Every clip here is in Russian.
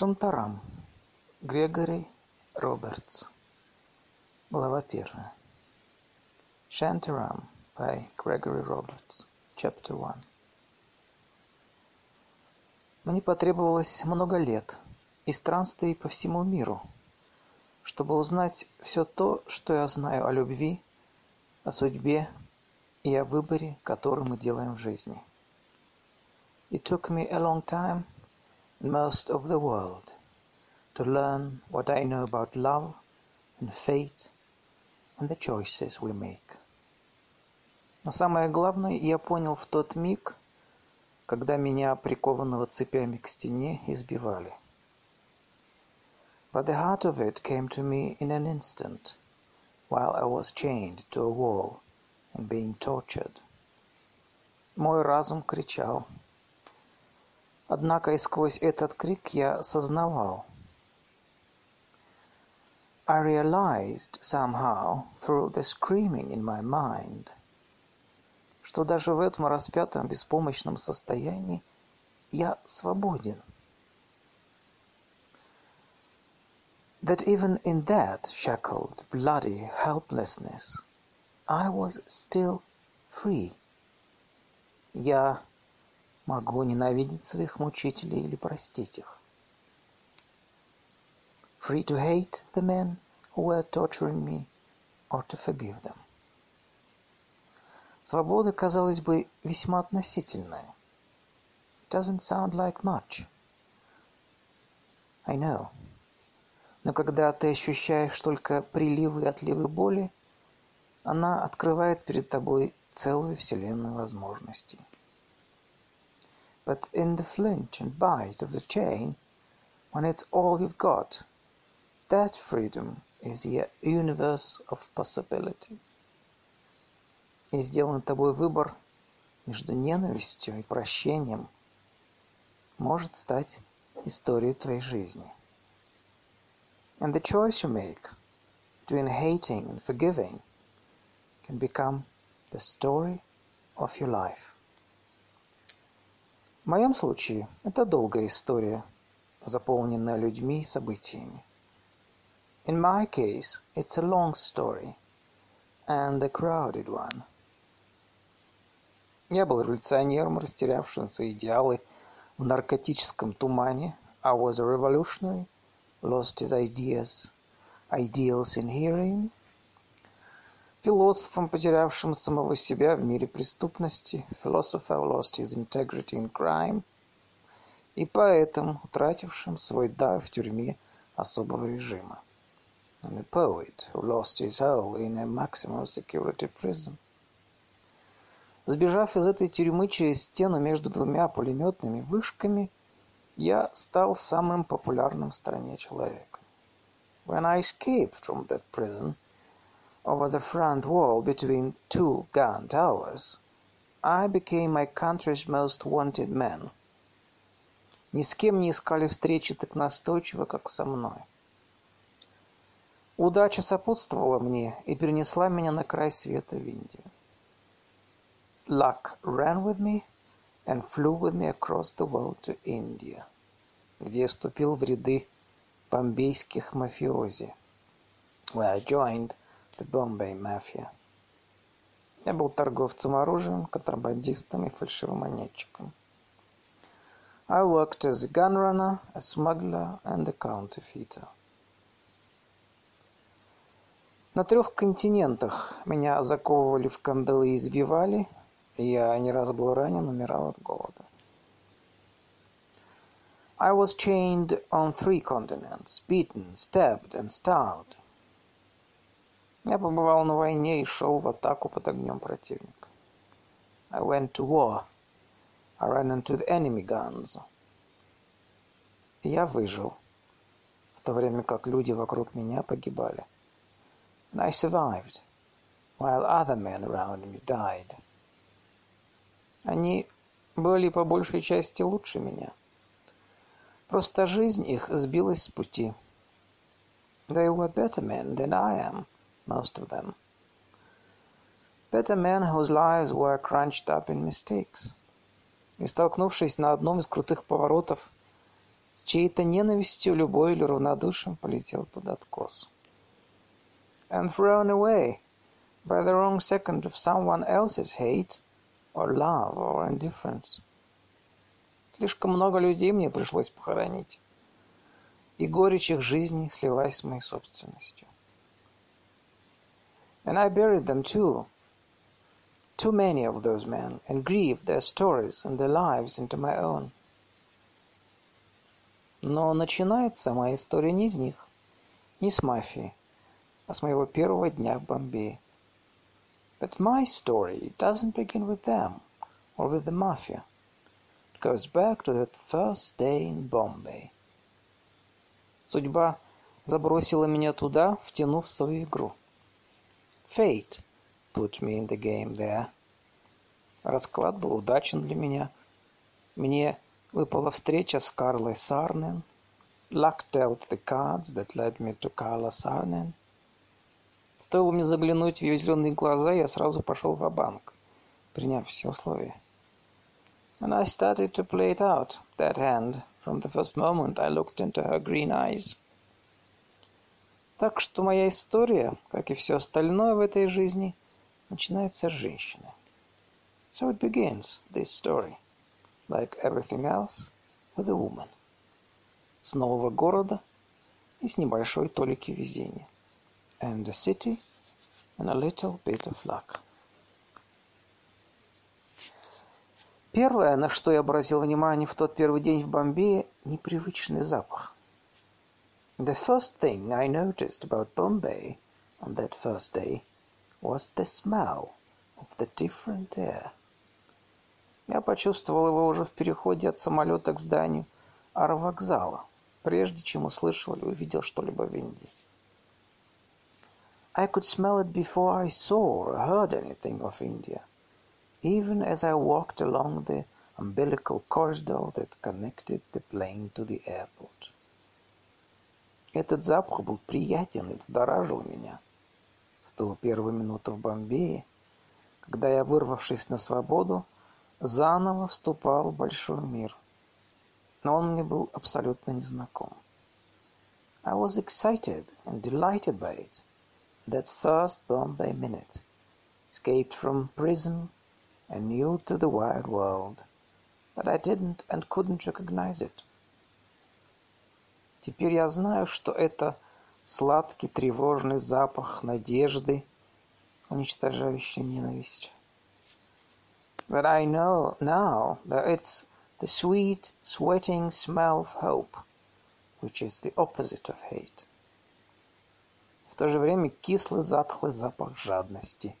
Шантарам. Грегори Робертс. Глава первая. Shantaram by Gregory Roberts. Chapter 1. Мне потребовалось много лет и странствий по всему миру, чтобы узнать все то, что я знаю о любви, о судьбе и о выборе, который мы делаем в жизни. It took me a long time most of the world to learn what I know about love and fate and the choices we make. Но самое главное я понял в тот миг, когда меня, прикованного цепями к стене, избивали. But the heart of it came to me in an instant, while I was chained to a wall and being tortured. Мой разум кричал — Однако и сквозь этот крик я сознавал. I realized somehow through the screaming in my mind, что даже в этом распятом беспомощном состоянии я свободен. That even in that shackled, bloody helplessness, I was still free. Я Могу ненавидеть своих мучителей или простить их. Free to hate the men who were torturing me or to forgive them. Свобода, казалось бы, весьма относительная. Doesn't sound like much. I know. Но когда ты ощущаешь только приливы и отливы боли, она открывает перед тобой целую вселенную возможностей. But in the flinch and bite of the chain, when it's all you've got, that freedom is the universe of possibility. И сделан тобой выбор между ненавистью и прощением может стать историей твоей жизни. And the choice you make between hating and forgiving can become the story of your life. В моем случае это долгая история, заполненная людьми и событиями. In my case, it's a long story and a crowded one. Я был революционером, растерявшим свои идеалы в наркотическом тумане. I was a revolutionary, lost his ideas, ideals in hearing, Философом, потерявшим самого себя в мире преступности (philosopher lost his integrity in crime) и поэтом, утратившим свой дар в тюрьме особого режима and a poet who lost his soul in a maximum security prison. Сбежав из этой тюрьмы через стену между двумя пулеметными вышками, я стал самым популярным в стране человеком. When I escaped from that prison, over the front wall between two gun towers, I became my country's most wanted man. Ни с кем не искали встречи так настойчиво, как со мной. Удача сопутствовала мне и перенесла меня на край света в Индию. Luck ran with me and flew with me across the world to India, где я вступил в ряды бомбейских мафиози, where I joined the Bombay Mafia. Я был торговцем оружием, контрабандистом и фальшивомонетчиком. I worked as a gun runner, a smuggler and a counterfeiter. На трех континентах меня заковывали в кандалы и избивали, я не раз был ранен, умирал от голода. I was chained on three continents, beaten, stabbed and starved. Я побывал на войне и шел в атаку под огнем противника. I went to war. I ran into the enemy guns. Я выжил, в то время как люди вокруг меня погибали. And I survived, while other men around me died. Они были по большей части лучше меня. Просто жизнь их сбилась с пути. They were better men than I am most of them. Better men whose lives were crunched up in mistakes. И столкнувшись на одном из крутых поворотов с чьей-то ненавистью, любовью или равнодушием полетел под откос. And thrown away by the wrong second of someone else's hate, or love, or indifference. Слишком много людей мне пришлось похоронить, и горечь их жизни слилась с моей собственностью. And I buried them too, too many of those men, and grieved their stories and their lives into my own. Но начинается моя история не из них, не с мафии, а с моего первого дня в Бомбее. But my story doesn't begin with them or with the mafia. It goes back to that first day in Bombay. Судьба забросила меня туда, втянув в свою игру. Fate put me in the game there. Расклад был удачен для меня. Мне выпала встреча с Карлой Сарнен. Luck dealt the cards that led me to Carla Sarnen. Стоило мне заглянуть в ее зеленые глаза, я сразу пошел в банк приняв все условия. And I started to play it out, that hand. From the first moment I looked into her green eyes. Так что моя история, как и все остальное в этой жизни, начинается с женщины. So it begins, this story, like everything else, with a woman. С нового города и с небольшой толики везения. And a city and a little bit of luck. Первое, на что я обратил внимание в тот первый день в Бомбее, непривычный запах. The first thing I noticed about Bombay on that first day was the smell of the different air. Я почувствовал его уже в переходе от самолета к зданию аэровокзала, прежде чем услышал или увидел что-либо в Индии. I could smell it before I saw or heard anything of India, even as I walked along the umbilical corridor that connected the plane to the airport. Этот запах был приятен и будоражил меня. В ту первую минуту в Бомбее, когда я, вырвавшись на свободу, заново вступал в большой мир. Но он мне был абсолютно незнаком. I was excited and delighted by it. That first Bombay minute. Escaped from prison and new to the wide world. But I didn't and couldn't recognize it. Теперь я знаю, что это сладкий тревожный запах надежды, уничтожающий ненависть. But I know now that it's the sweet, sweating smell of hope, which is the opposite of hate. В то же время кислый, затхлый запах жадности,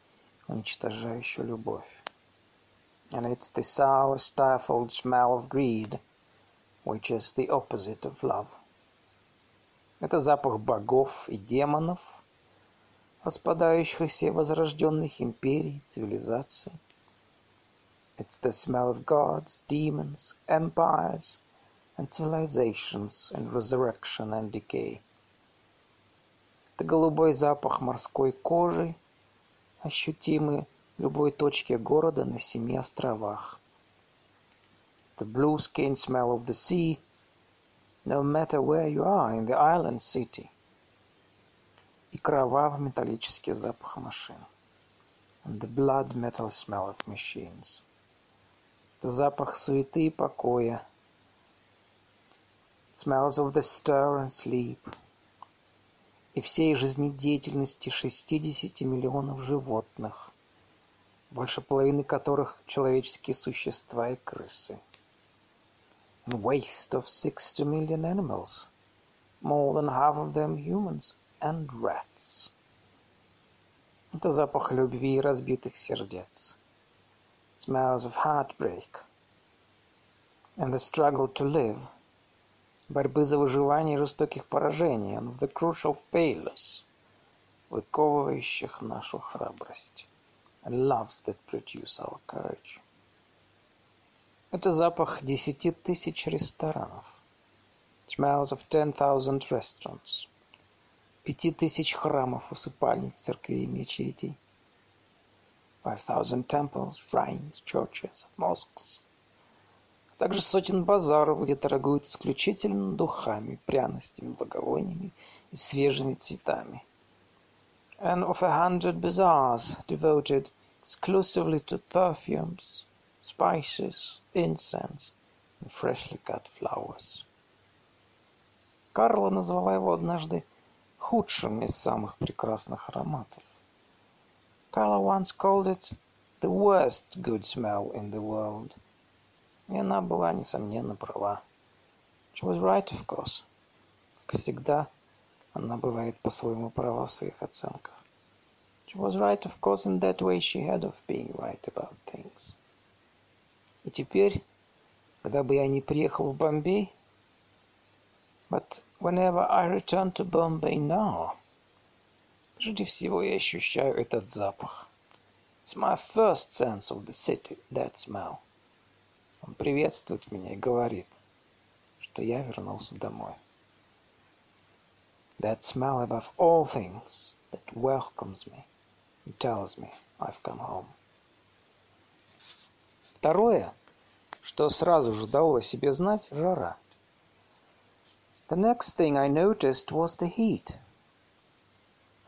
уничтожающий любовь. And it's the sour, stifled smell of greed, which is the opposite of love. Это запах богов и демонов, распадающихся и возрожденных империй, цивилизаций. It's the smell of gods, demons, empires, and civilizations in resurrection and decay. Это голубой запах морской кожи, ощутимый в любой точке города на семи островах. It's the blue skin smell of the sea, no matter where you are in the island city. И кровавый металлический запах машин. And the blood metal smell of machines. Это запах суеты и покоя. Smells of the stir and sleep. И всей жизнедеятельности 60 миллионов животных, больше половины которых человеческие существа и крысы waste of 60 million animals, more than half of them humans and rats. Это запах любви и разбитых сердец. Smells of heartbreak. And the struggle to live. Борьбы за выживание и жестоких поражений. And the crucial failures, выковывающих нашу храбрость. And loves that produce our courage. Это запах десяти тысяч ресторанов. Smells of ten thousand restaurants. Пяти тысяч храмов, усыпальниц, церквей и мечетей. Five thousand temples, shrines, churches, mosques. также сотен базаров, где торгуют исключительно духами, пряностями, благовониями и свежими цветами. And of a hundred bazaars devoted exclusively to perfumes, spices, incense and freshly cut flowers. Карла назвала его однажды худшим из самых прекрасных ароматов. Carla once called it the worst good smell in the world. И она была, несомненно, права. She was right, of course. Как всегда, она бывает по-своему права в своих оценках. She was right, of course, in that way she had of being right about things. Теперь, когда бы я не приехал в Бомбей, but whenever I return to Bombay now, прежде всего я ощущаю этот запах. It's my first sense of the city, that smell. Он приветствует меня и говорит, что я вернулся домой. That smell above all things that welcomes me and tells me I've come home. Второе, что сразу же дало о себе знать, жара. The next thing I noticed was the heat.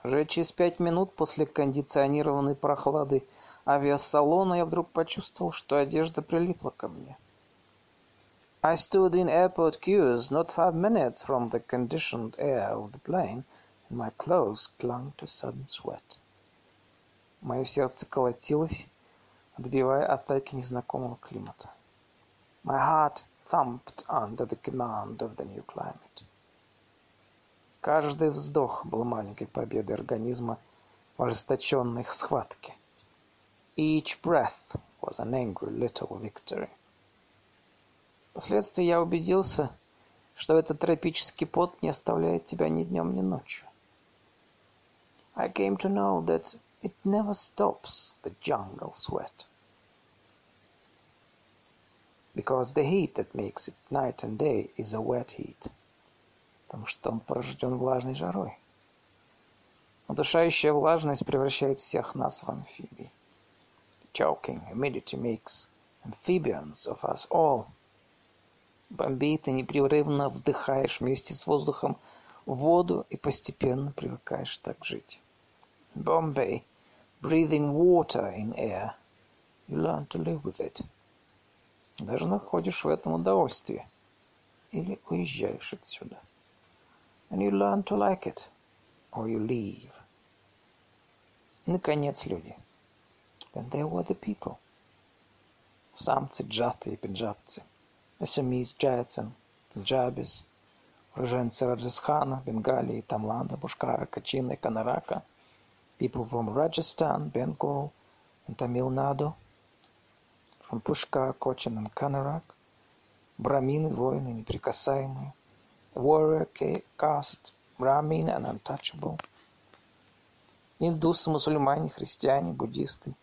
Уже через пять минут после кондиционированной прохлады авиасалона я вдруг почувствовал, что одежда прилипла ко мне. I stood in airport queues not five minutes from the conditioned air of the plane, and my clothes clung to sudden sweat. Мое сердце колотилось, отбивая атаки незнакомого климата. My heart thumped under the command of the new climate. Каждый вздох был маленькой победой организма в ожесточенной схватке. Each breath was an angry little victory. Впоследствии я убедился, что этот тропический пот не оставляет тебя ни днем, ни ночью. I came to know that it never stops the jungle sweat. Because the heat that makes it night and day is a wet heat. Потому что он порожден влажной жарой. Удушающая влажность превращает всех нас в амфибий. choking humidity makes amphibians of us all. Бомбей ты непрерывно вдыхаешь вместе с воздухом воду и постепенно привыкаешь так жить. Bombay, breathing water in air, you learn to live with it. Даже находишь в этом удовольствие. Или уезжаешь отсюда. And you learn to like it. Or you leave. Наконец, люди. Then there were the people. Самцы, джаты и пенджабцы. Assamese Jats and Punjabis. Уроженцы Раджастхана, Бенгалии, Тамланда, Бушкара, Качина и Канарака. People from Rajasthan, Bengal and Tamil Nadu. Cochin and Kanarak. Брамины, воины, неприкасаемые. Warrior caste, Brahmin and untouchable. Индусы, мусульмане, христиане, буддисты.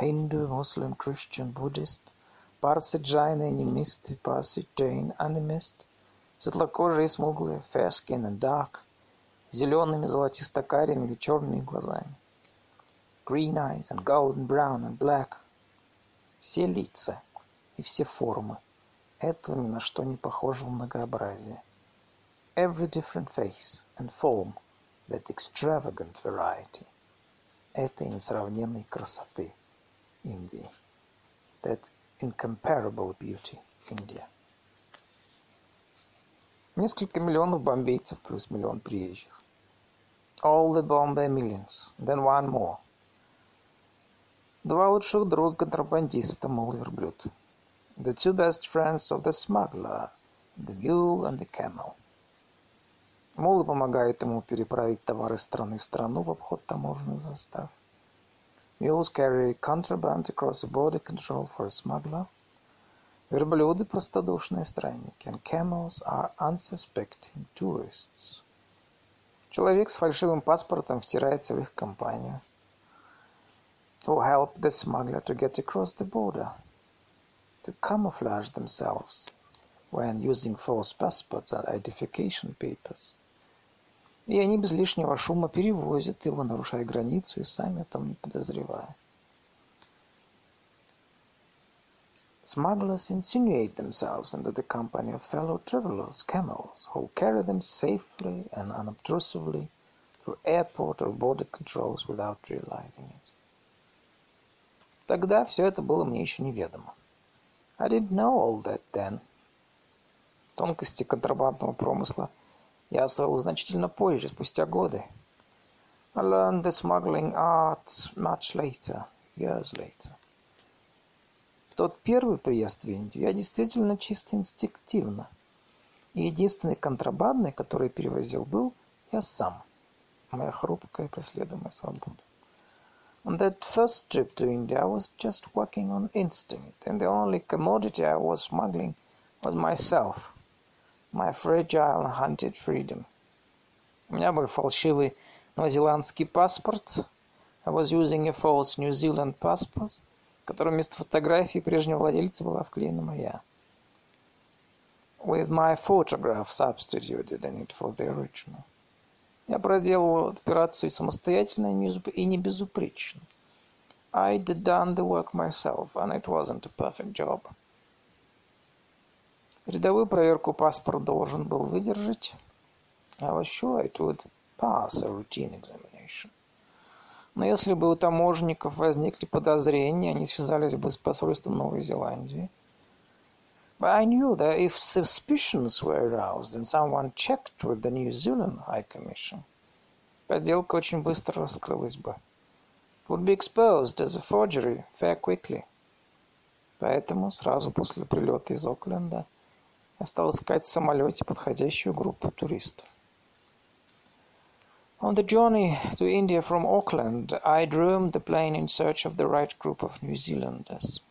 Hindu, Muslim, Christian, Buddhist, Parsi, Jain, animist, Parsi, Jain, animist, светлокожие смуглые, skin and dark, зелеными, золотисто-карими или черными глазами, green eyes and golden brown and black, все лица и все формы этого ни на что не похожего многообразия. Every different face and form, that extravagant variety, этой несравненной красоты. Индии. That incomparable beauty India. Несколько миллионов бомбейцев плюс миллион приезжих. All the Bombay millions, then one more. Два лучших друга контрабандиста, мол, верблюд. The two best friends of the smuggler, the mule and the camel. Мулы помогают ему переправить товары из страны в страну в обход таможенных застав. Mules carry contraband across the border control for a smuggler. Верблюды – простодушные странники, and camels are unsuspecting tourists. Человек с фальшивым паспортом втирается в их компанию. Who help the smuggler to get across the border. To camouflage themselves when using false passports and identification papers. И они без лишнего шума перевозят его, нарушая границу и сами о том не подозревая. Smugglers insinuate themselves into the company of fellow travelers, camels, who carry them safely and unobtrusively through airport or border controls without realizing it. Тогда все это было мне еще неведомо. I didn't know all that then. Тонкости контрабандного промысла я освоил значительно позже, спустя годы. I learned the smuggling art much later, years later. В тот первый приезд в Индию я действительно чисто инстинктивно. И единственный контрабандный, который перевозил, был я сам. Моя хрупкая преследуемая свобода. On that first trip to India, I was just working on instinct, and the only commodity I was smuggling was myself, my fragile and hunted freedom. У меня был фальшивый новозеландский паспорт. I was using a false New Zealand passport, которым вместо фотографии прежнего владельца была вклеена моя. With my photograph substituted in it for the original. Я проделывал операцию самостоятельно и не безупречно. I'd done the work myself, and it wasn't a perfect job. Рядовую проверку паспорт должен был выдержать. I was sure it would pass a routine examination. Но если бы у таможенников возникли подозрения, они связались бы с посольством Новой Зеландии. But I knew that if suspicions were aroused and someone checked with the New Zealand High Commission, подделка очень быстро раскрылась бы. It would be exposed as a forgery fair quickly. Поэтому сразу после прилета из Окленда я стал искать в самолете подходящую группу туристов. On the journey to India from Auckland, I drove the plane in search of the right group of New Zealanders.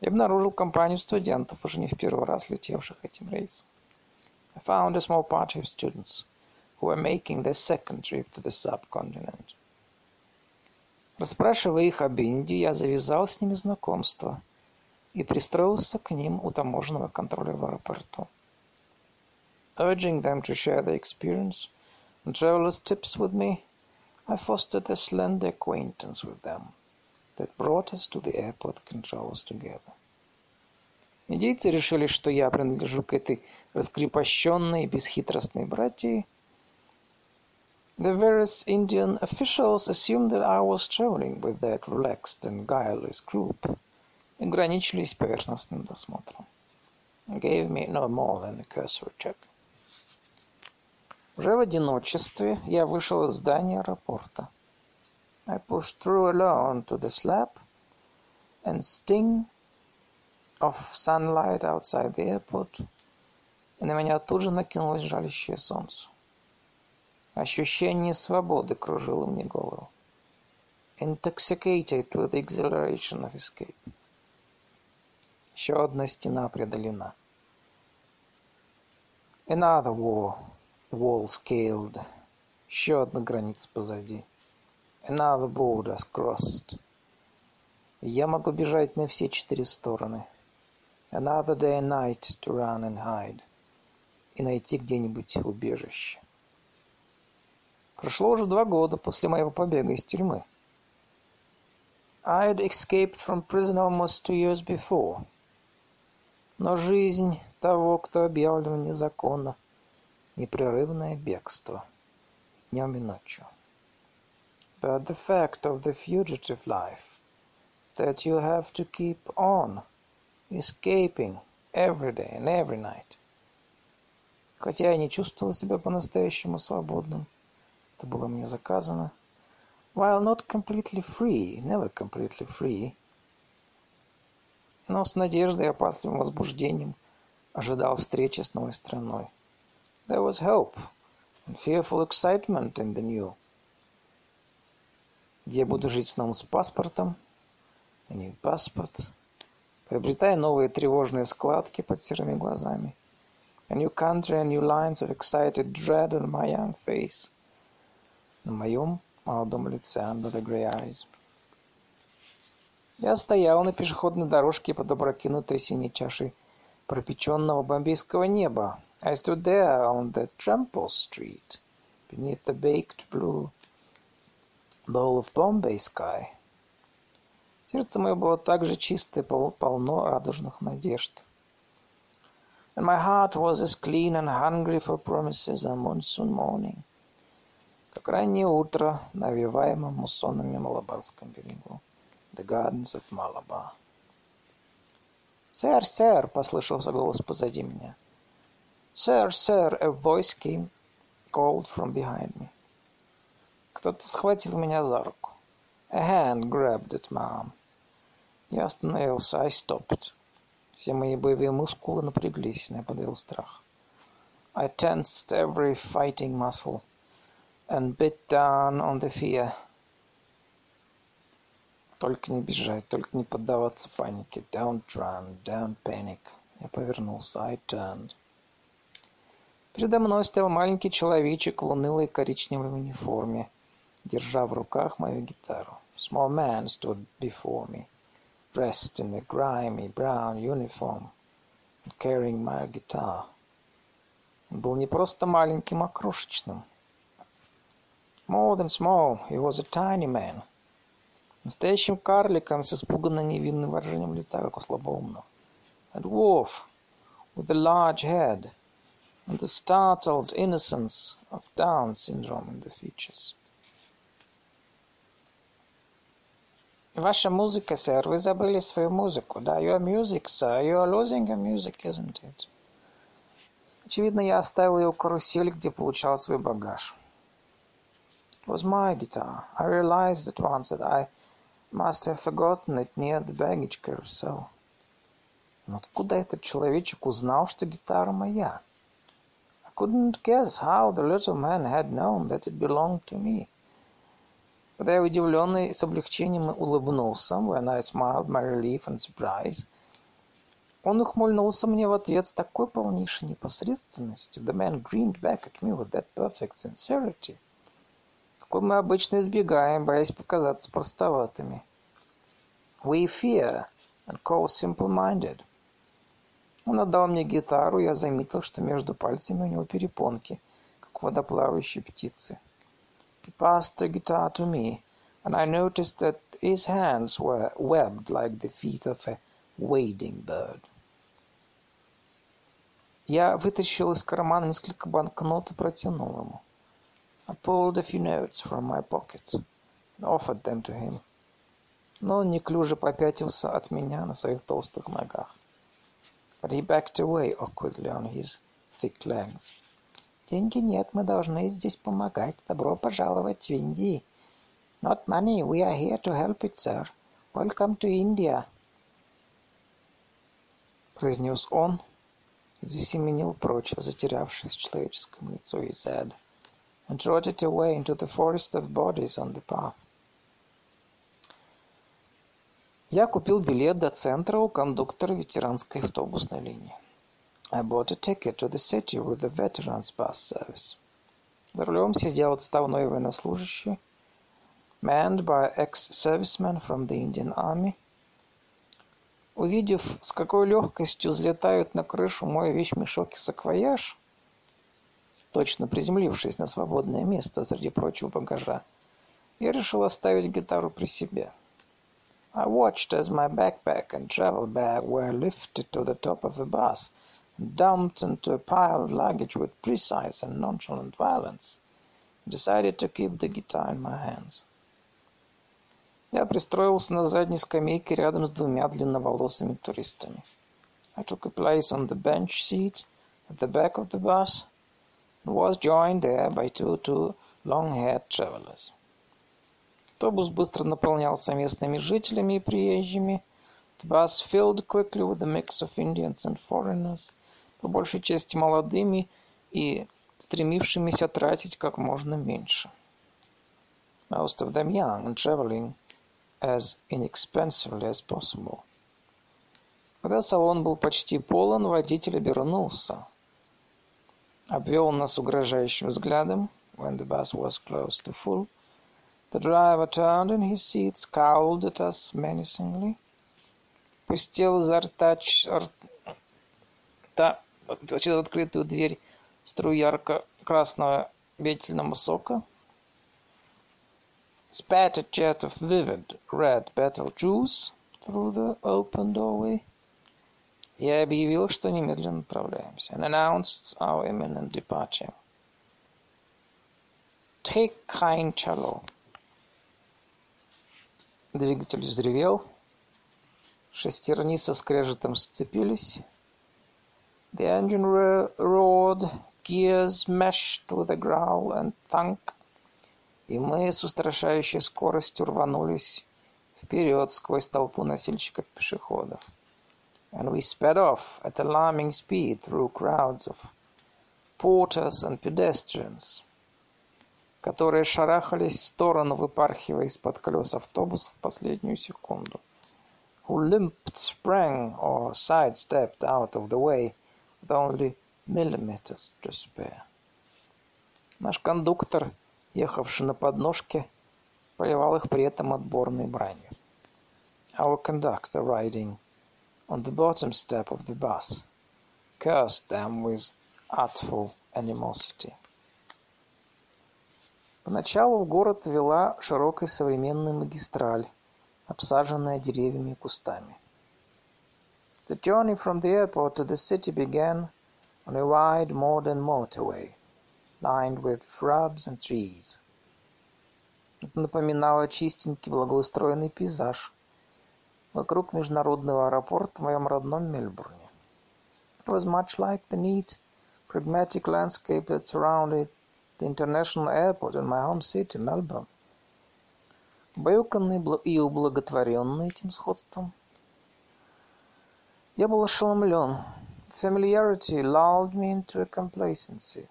Я обнаружил компанию студентов, уже не в первый раз летевших этим рейсом. I found a small party of students who were making their second trip to the subcontinent. Расспрашивая их об Индии, я завязал с ними знакомство и пристроился к ним у таможенного контроля в аэропорту. Urging them to share their experience and travelers' tips with me, I fostered a slender acquaintance with them that brought us to the airport controls together. Индейцы решили, что я принадлежу к этой раскрепощенной и бесхитростной братьи. The various Indian officials assumed that I was traveling with that relaxed and guileless group ограничились поверхностным досмотром. Gave me no more than a cursory check. Уже в одиночестве я вышел из здания аэропорта. I pushed through alone to the slab and sting of sunlight outside the airport, и на меня тут же накинулось жалящее солнце. Ощущение свободы кружило мне голову. Intoxicated with the exhilaration of escape. Еще одна стена преодолена. Another war, wall scaled. Еще одна граница позади. Another border crossed. Я могу бежать на все четыре стороны. Another day and night to run and hide. И найти где-нибудь убежище. Прошло уже два года после моего побега из тюрьмы. I had escaped from prison almost two years before. Но жизнь того, кто объявлен незаконно, непрерывное бегство, днем и ночью. but the fact of the fugitive life, that you have to keep on escaping every day and every night. Хотя я не чувствовал себя по-настоящему свободным, это было мне заказано. While not completely free, never completely free, но с надеждой и опасливым возбуждением ожидал встречи с новой страной. There was hope and fearful excitement in the new где я буду жить снова с паспортом, а не паспорт, приобретая новые тревожные складки под серыми глазами. A new country and new lines of excited dread on my young face. На моем молодом лице, under the grey eyes. Я стоял на пешеходной дорожке под опрокинутой синей чашей пропеченного бомбейского неба. I stood there on the trample street, beneath the baked blue bowl of Bombay sky. Сердце мое было так же чисто и полно радужных надежд. And my heart was as clean and hungry for promises on monsoon morning, как раннее утро на овиваемом муссонами Малабарском берегу. The Gardens of Malabar. «Сэр, сэр!» — послышался голос позади меня. «Sir, sir!» — a voice came called from behind me. Кто-то схватил меня за руку. A hand grabbed at my arm. Я остановился. I stopped. Все мои боевые мускулы напряглись, я подавил страх. I tensed every fighting muscle and bit down on the fear. Только не бежать, только не поддаваться панике. Don't run, don't panic. Я повернулся. I turned. Передо мной стоял маленький человечек в унылой коричневой униформе, держа в руках мою гитару. Small man stood before me, dressed in a grimy brown uniform, and carrying my guitar. Он был не просто маленьким, а крошечным. More than small, he was a tiny man — Настоящим карликом с испуганно невинным выражением лица, как у слабоумного. A dwarf with a large head and the startled innocence of Down syndrome in the features. Ваша музыка, сэр, вы забыли свою музыку. Да, your music, sir, you are losing your music, isn't it? Очевидно, я оставил ее у карусели, где получал свой багаж. It was my guitar. I realized at once that I Must have forgotten it near the baggage carousel. Но откуда этот человечек узнал, что гитара моя? I couldn't guess how the little man had known that it belonged to me. Когда я удивленный с облегчением улыбнулся, when I smiled my relief and surprise, он ухмыльнулся мне в ответ с такой полнейшей непосредственностью. The man grinned back at me with that perfect sincerity — какой мы обычно избегаем, боясь показаться простоватыми. We fear and call simple-minded. Он отдал мне гитару, я заметил, что между пальцами у него перепонки, как у водоплавающей птицы. He passed the guitar to me, and I noticed that his hands were webbed like the feet of a wading bird. Я вытащил из кармана несколько банкнот и протянул ему. I pulled a few notes from my pocket and offered them to him. Но он неклюже попятился от меня на своих толстых ногах. But he backed away awkwardly on his thick legs. Деньги нет, мы должны здесь помогать. Добро пожаловать в Индию. Not money, we are here to help it, sir. Welcome to India. Произнес он засеменил прочь, затерявшись в человеческом лицу, и said — and trotted away into the forest of bodies on the path. Я купил билет до центра у кондуктора ветеранской автобусной линии. I bought a ticket to the city with the veterans bus service. За рулем сидел отставной военнослужащий, manned by ex-servicemen from the Indian Army. Увидев, с какой легкостью взлетают на крышу мой вещмешок и саквояж, точно приземлившись на свободное место среди прочего багажа, я решил оставить гитару при себе. I watched as my backpack and travel bag were lifted to the top of the bus dumped into a pile of luggage with precise and nonchalant violence, and decided to keep the guitar in my hands. Я пристроился на задней скамейке рядом с двумя длинноволосыми туристами. I took a place on the bench seat at the back of the bus was joined there by two, two long-haired travelers. Автобус быстро наполнялся местными жителями и приезжими. The bus filled quickly with a mix of Indians and foreigners, По большей части молодыми и стремившимися тратить как можно меньше. Most of them young and traveling as inexpensively as possible. Когда салон был почти полон, водитель обернулся обвел нас угрожающим взглядом, when the bus was close to full. The driver turned in his seat, scowled at us menacingly, пустил изо рта, рта через открытую дверь струю ярко-красного ветельного сока, spat a jet of vivid red betel juice through the open doorway. Я объявил, что немедленно отправляемся, and announced our imminent departure. Take kind chalo. Двигатель взревел, шестерни со скрежетом сцепились. The engine roared, gears meshed with a growl and thunk, и мы с устрашающей скоростью рванулись вперед сквозь толпу носильщиков-пешеходов. And we sped off at alarming speed through crowds of porters and pedestrians, которые шарахались в сторону, выпархивая из-под колес автобуса в последнюю секунду, who limped, sprang, or sidestepped out of the way with only millimeters to spare. Наш кондуктор, ехавший на подножке, поливал их при этом отборной бранью. Our conductor, riding on the bottom step of the bus, cursed them with artful animosity. Поначалу в город вела широкая современная магистраль, обсаженная деревьями и кустами. The journey from the airport to the city began on a wide modern motorway, lined with shrubs and trees. Это напоминало чистенький благоустроенный пейзаж вокруг международного аэропорта в моем родном Мельбурне. It was much like the neat, pragmatic landscape that surrounded the international airport in my home city, Melbourne. Баюканный и ублаготворенный этим сходством, я был ошеломлен. Familiarity lulled me into a complacency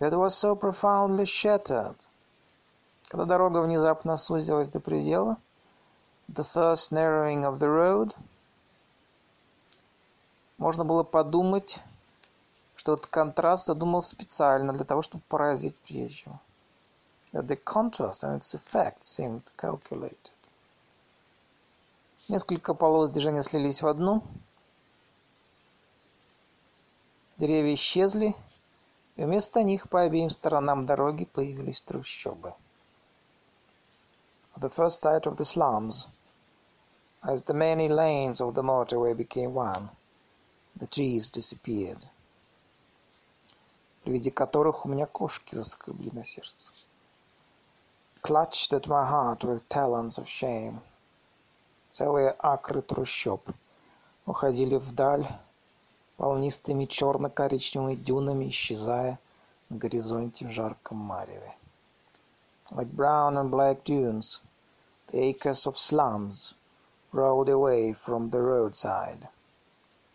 that was so profoundly shattered. Когда дорога внезапно сузилась до предела, the first narrowing of the road, можно было подумать, что этот контраст задумал специально для того, чтобы поразить приезжего. That the contrast and its effect seemed calculated. Несколько полос движения слились в одну. Деревья исчезли, и вместо них по обеим сторонам дороги появились трущобы. The first sight of the slums, as the many lanes of the motorway became one, the trees disappeared, при виде которых у меня кошки заскребли на сердце. Clutched at my heart with talons of shame — Целые акры трущоб уходили вдаль волнистыми черно-коричневыми дюнами, исчезая на горизонте в жарком мареве. Like brown and black dunes, the acres of slums rolled away from the roadside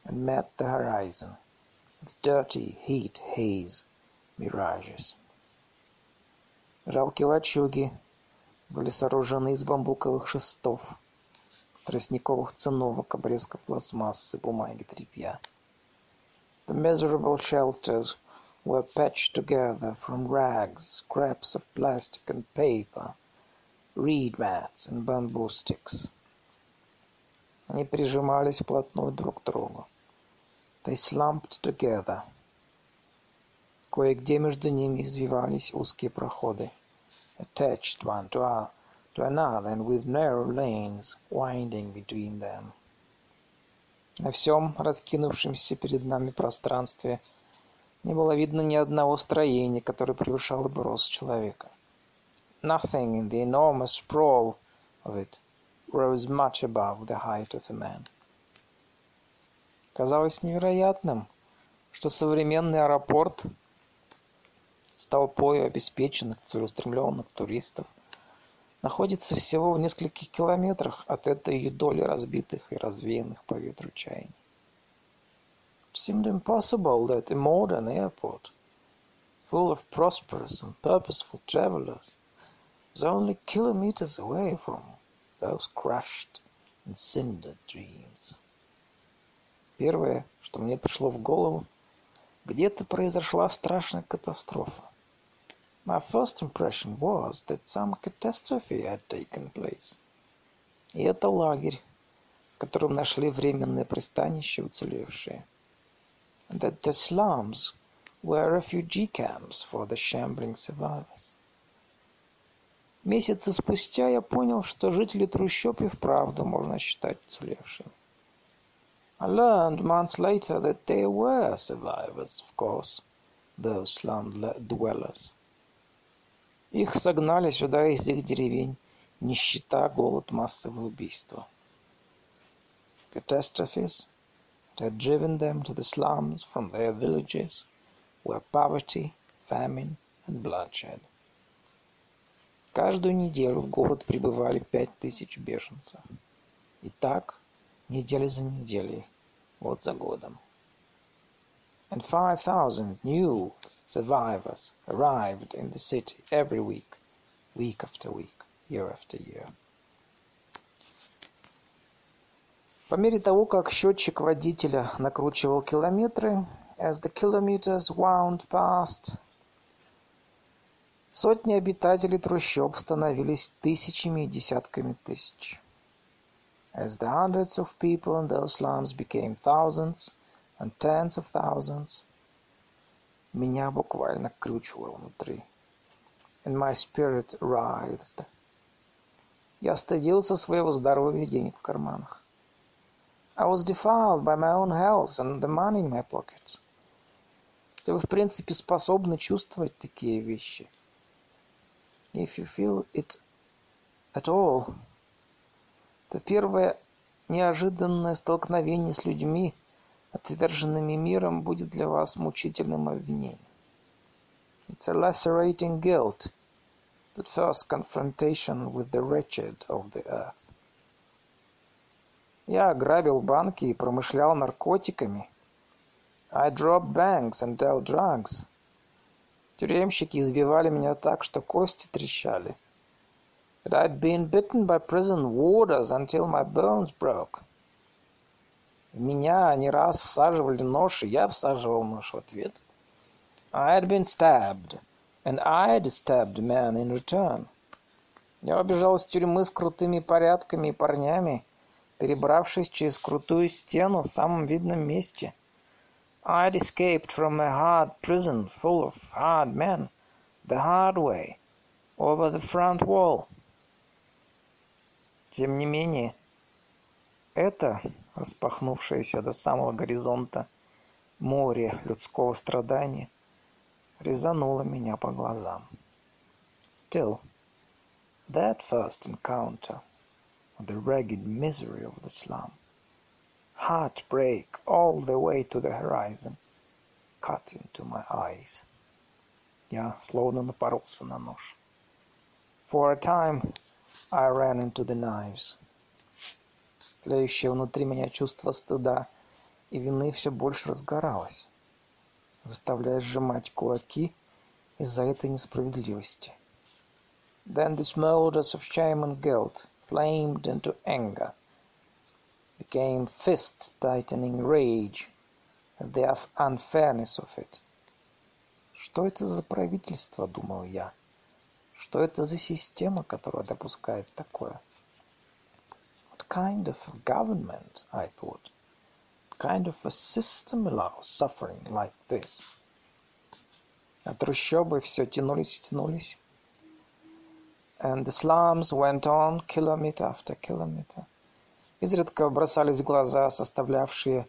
and met the horizon with dirty heat haze mirages. Жалкие лачуги были сооружены из бамбуковых шестов, тростниковых циновок, обрезка пластмассы, бумаги, тряпья. The miserable shelters were patched together from rags, scraps of plastic and paper, reed mats and bamboo sticks. Они прижимались вплотную друг к другу. They slumped together. Кое-где между ними извивались узкие проходы, attached one to to another and with narrow lanes winding between them. На всем раскинувшемся перед нами пространстве не было видно ни одного строения, которое превышало бы рост человека. Nothing in the enormous sprawl of it rose much above the height of a man. Казалось невероятным, что современный аэропорт с толпой обеспеченных, целеустремленных туристов находится всего в нескольких километрах от этой доли разбитых и развеянных по ветру чаяний. It seemed impossible that a modern airport, full of prosperous and purposeful travelers, was only kilometers away from those crushed and cindered dreams. Первое, что мне пришло в голову, где-то произошла страшная катастрофа. My first impression was that some catastrophe had taken place. И это лагерь, в котором нашли временное пристанище уцелевшие. And that the slums were refugee camps for the shambling survivors. Месяцы спустя я понял, что жители трущоб и вправду можно считать уцелевшими. I learned months later that there were survivors, of course, those slum dwellers. Их согнали сюда из их деревень, нищета, голод, массовые убийства. Catastrophes that had driven them to the slums from their villages were poverty, famine and bloodshed. Каждую неделю в город прибывали пять тысяч беженцев. И так, неделя за неделей, год за годом. And five thousand new survivors arrived in the city every week, week after week, year after year. По мере того, как счетчик водителя накручивал километры, as the kilometers wound past, сотни обитателей трущоб становились тысячами и десятками тысяч. As the hundreds of people in those slums became thousands and tens of thousands, Меня буквально крючило внутри. And my spirit writhed. Я стыдился своего здоровья и денег в карманах. I was defiled by my own health and the money in my pockets. Если вы, в принципе, способны чувствовать такие вещи, if you feel it at all, то первое неожиданное столкновение с людьми – отверженными миром будет для вас мучительным обвинением. It's a lacerating guilt, that first confrontation with the wretched of the earth. Я ограбил банки и промышлял наркотиками. I dropped banks and dealt drugs. Тюремщики избивали меня так, что кости трещали. But I'd been bitten by prison warders until my bones broke. Меня не раз всаживали нож, и я всаживал нож в ответ. I had been stabbed, and I had stabbed man in return. Я убежал из тюрьмы с крутыми порядками и парнями, перебравшись через крутую стену в самом видном месте. I had escaped from a hard prison full of hard men, the hard way, over the front wall. Тем не менее, это распахнувшееся до самого горизонта море людского страдания резануло меня по глазам. Still, that first encounter with the ragged misery of the slum, heartbreak all the way to the horizon, cut into my eyes. Я словно напоролся на нож. For a time, I ran into the knives. Тлеющее внутри меня чувство стыда и вины все больше разгоралось, заставляя сжимать кулаки из-за этой несправедливости. Then the smolders of shame and guilt flamed into anger, became fist-tightening rage at the unfairness of it. Что это за правительство, думал я? Что это за система, которая допускает такое? kind of government, I thought, kind of a system allows suffering like this? А трущобы все тянулись и тянулись. And the slums went on kilometer after kilometer. Изредка бросались в глаза составлявшие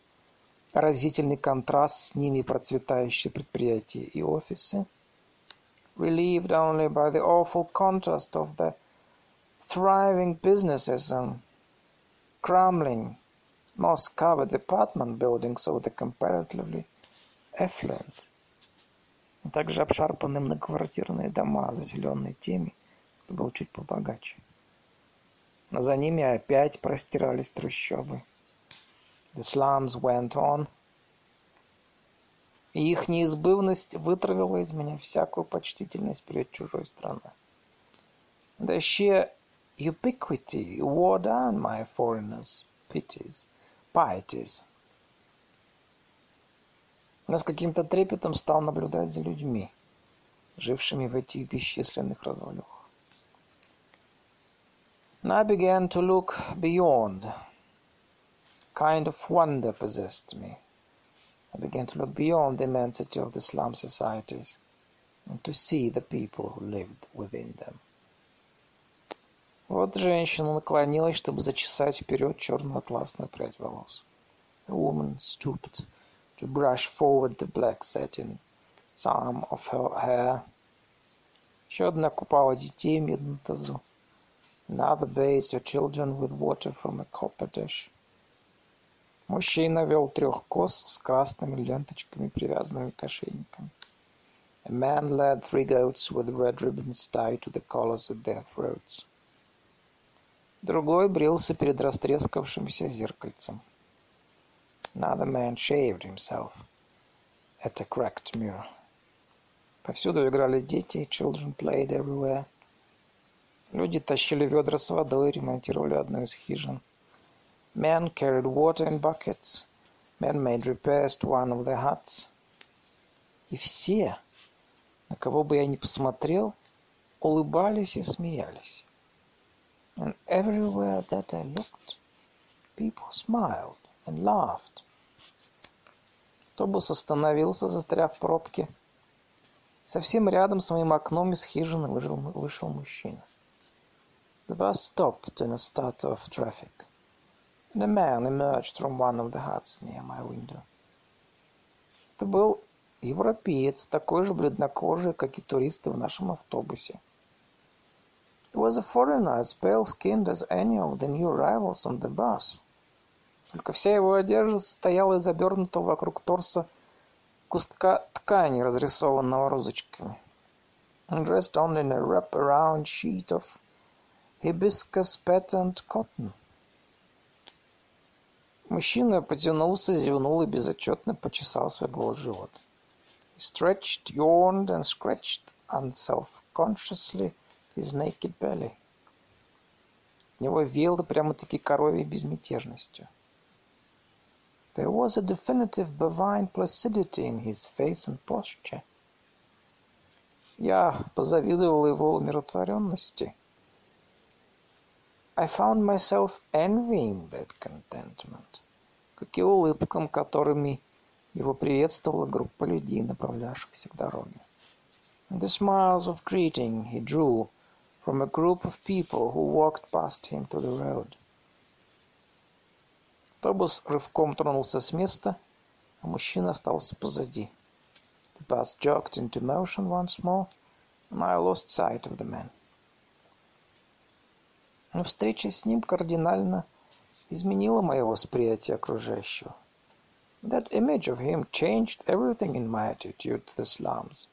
разительный контраст с ними процветающие предприятия и офисы. Relieved only by the awful contrast of the thriving businesses and crumbling, moss-covered apartment buildings of the comparatively affluent, а также обшарпанные многоквартирные дома, заселенные теми, кто был чуть побогаче. Но за ними опять простирались трущобы. The slums went on, и их неизбывность вытравила из меня всякую почтительность перед чужой страной. The sheer ubiquity wore down my foreigners' pities, pieties. Но с каким-то трепетом стал наблюдать за людьми, жившими в этих бесчисленных развалюхах. And I began to look beyond. Kind of wonder possessed me. I began to look beyond the immensity of the slum societies and to see the people who lived within them. Вот женщина наклонилась, чтобы зачесать вперед черную атласную прядь волос. A woman stooped to brush forward the black satin some of her hair. Еще одна купала детей в медном тазу. Another bathed her children with water from a copper dish. Мужчина вел трех коз с красными ленточками, привязанными к ошейникам. A man led three goats with red ribbons tied to the collars at their throats. Другой брился перед растрескавшимся зеркальцем. Another man shaved himself at a cracked mirror. Повсюду играли дети, children played everywhere. Люди тащили ведра с водой, ремонтировали одну из хижин. Men carried water in buckets. Men made repairs to one of the huts. И все, на кого бы я ни посмотрел, улыбались и смеялись. And everywhere that I looked, people smiled and laughed. Автобус остановился, застряв в пробке. Совсем рядом с моим окном из хижины вышел, вышел мужчина. The bus stopped in a start of traffic, and a man emerged from one of the huts near my window. Это был европеец, такой же бледнокожий, как и туристы в нашем автобусе. He was a foreigner, as pale-skinned as any of the new arrivals on the bus. Только вся его одежда состояла из обернутого вокруг торса куска ткани, разрисованного розочками. And dressed only in a wrap-around sheet of hibiscus patterned cotton. Мужчина потянулся, зевнул и безотчетно почесал свой голый живот. He stretched, yawned, and scratched unself-consciously his naked belly. От него веяло прямо-таки коровьей безмятежностью. There was a definitive bovine placidity in his face and posture. Я позавидовал его умиротворенности. I found myself envying that contentment. Как и улыбкам, которыми его приветствовала группа людей, направлявшихся к дороге. And the smiles of greeting he drew from a group of people who walked past him to the road. Автобус рывком тронулся с места, а мужчина остался позади. The bus jogged into motion once more, and I lost sight of the man. Но встреча с ним кардинально изменила мое восприятие окружающего. That image of him changed everything in my attitude to the slums.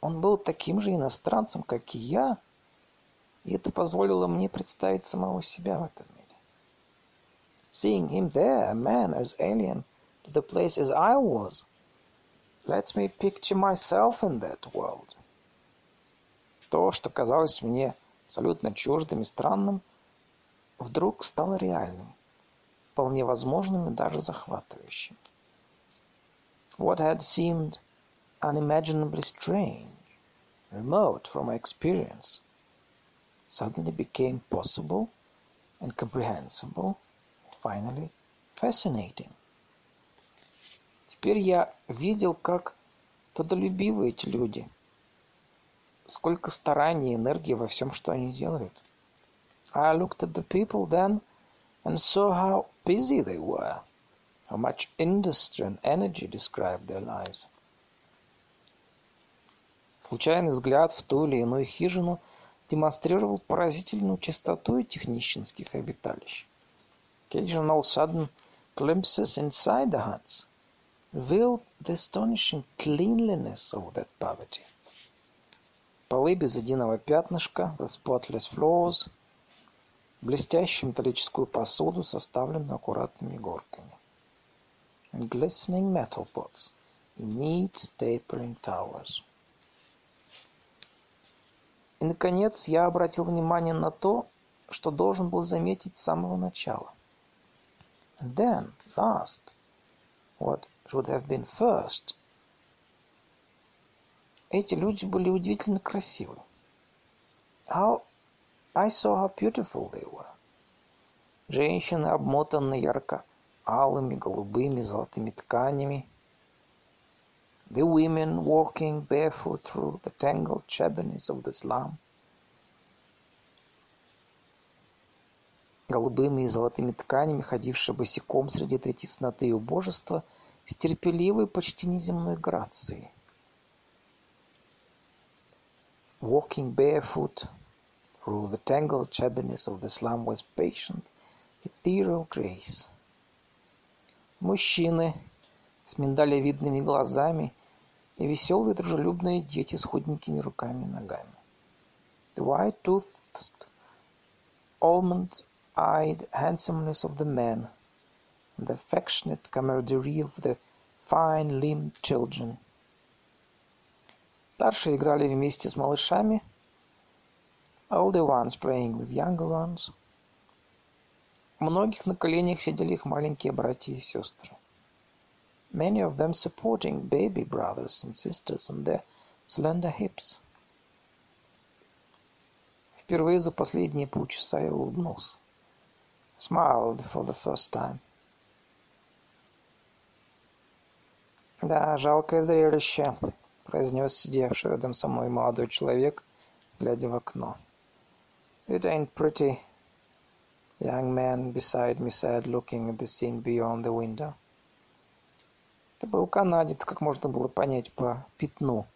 Он был таким же иностранцем, как и я, и это позволило мне представить самого себя в этом мире. Seeing him there, a man as alien to the place as I was, lets me picture myself in that world. То, что казалось мне абсолютно чуждым и странным, вдруг стало реальным, вполне возможным и даже захватывающим. What had seemed unimaginably strange, remote from my experience, suddenly became possible and comprehensible finally fascinating. Теперь я видел, как трудолюбивы эти люди, сколько стараний и энергии во всем, что они делают. I looked at the people then and saw how busy they were, how much industry and energy described their lives. Случайный взгляд в ту или иную хижину демонстрировал поразительную чистоту этих нищенских обиталищ. Occasional sudden glimpses inside the huts revealed the astonishing cleanliness of that poverty. Полы без единого пятнышка, the spotless floors, блестящую металлическую посуду, составленную аккуратными горками. And glistening metal pots in neat tapering towers. И, наконец, я обратил внимание на то, что должен был заметить с самого начала. And then, last, what should have been first, эти люди были удивительно красивы. How I saw how beautiful they were. Женщины, обмотанные ярко-алыми, голубыми, золотыми тканями. The women walking barefoot through the tangled shabbies of the slum. голубыми и золотыми тканями, ходившая босиком среди этой тесноты и убожества, с терпеливой, почти неземной грацией. Walking barefoot through the tangled shabbiness of the slum with patient, ethereal grace. Мужчины с миндалевидными глазами и веселые дружелюбные дети с худенькими руками и ногами. The white-toothed, almond-eyed handsomeness of the men, the affectionate camaraderie of the fine-limbed children. Старшие играли вместе с малышами, older ones playing with younger ones. У многих на коленях сидели их маленькие братья и сестры. many of them supporting baby brothers and sisters on their slender hips. Впервые за последние полчаса я улыбнулся. Smiled for the first time. «Да, жалкое зрелище», — произнес сидевший рядом со мной молодой человек, глядя в окно. «It ain't pretty», — young man beside me said, looking at the scene beyond the window. Это был канадец, как можно было понять по пятну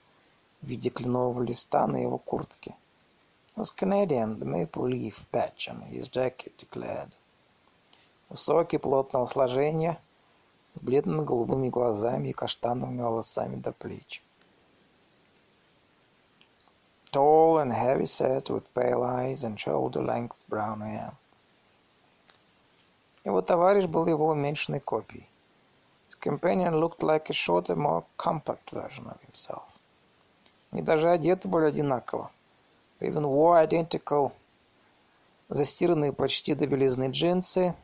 в виде кленового листа на его куртке. It was Canadian, the maple leaf patch on his jacket declared. Высокий, плотного сложения, с бледно-голубыми глазами и каштановыми волосами до плеч. Tall and heavy set, with pale eyes and shoulder-length brown hair. Его товарищ был его уменьшенной копией companion looked like a shorter, more compact version of himself. Они даже одеты были одинаково. They even wore identical. Застиранные почти до белизны джинсы,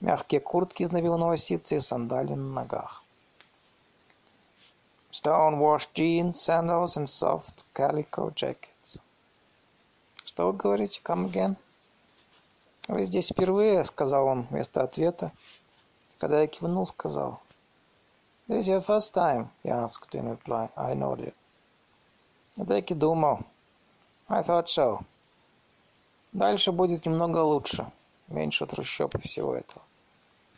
мягкие куртки из навилного ситца и сандали на ногах. Stone-washed jeans, sandals and soft calico jackets. Что вы говорите? Come again? Вы здесь впервые, сказал он вместо ответа. Когда я кивнул, сказал. This is your first time? he asked in reply. I nodded. Я так и думал. I thought so. Дальше будет немного лучше. Меньше трущоб и всего этого.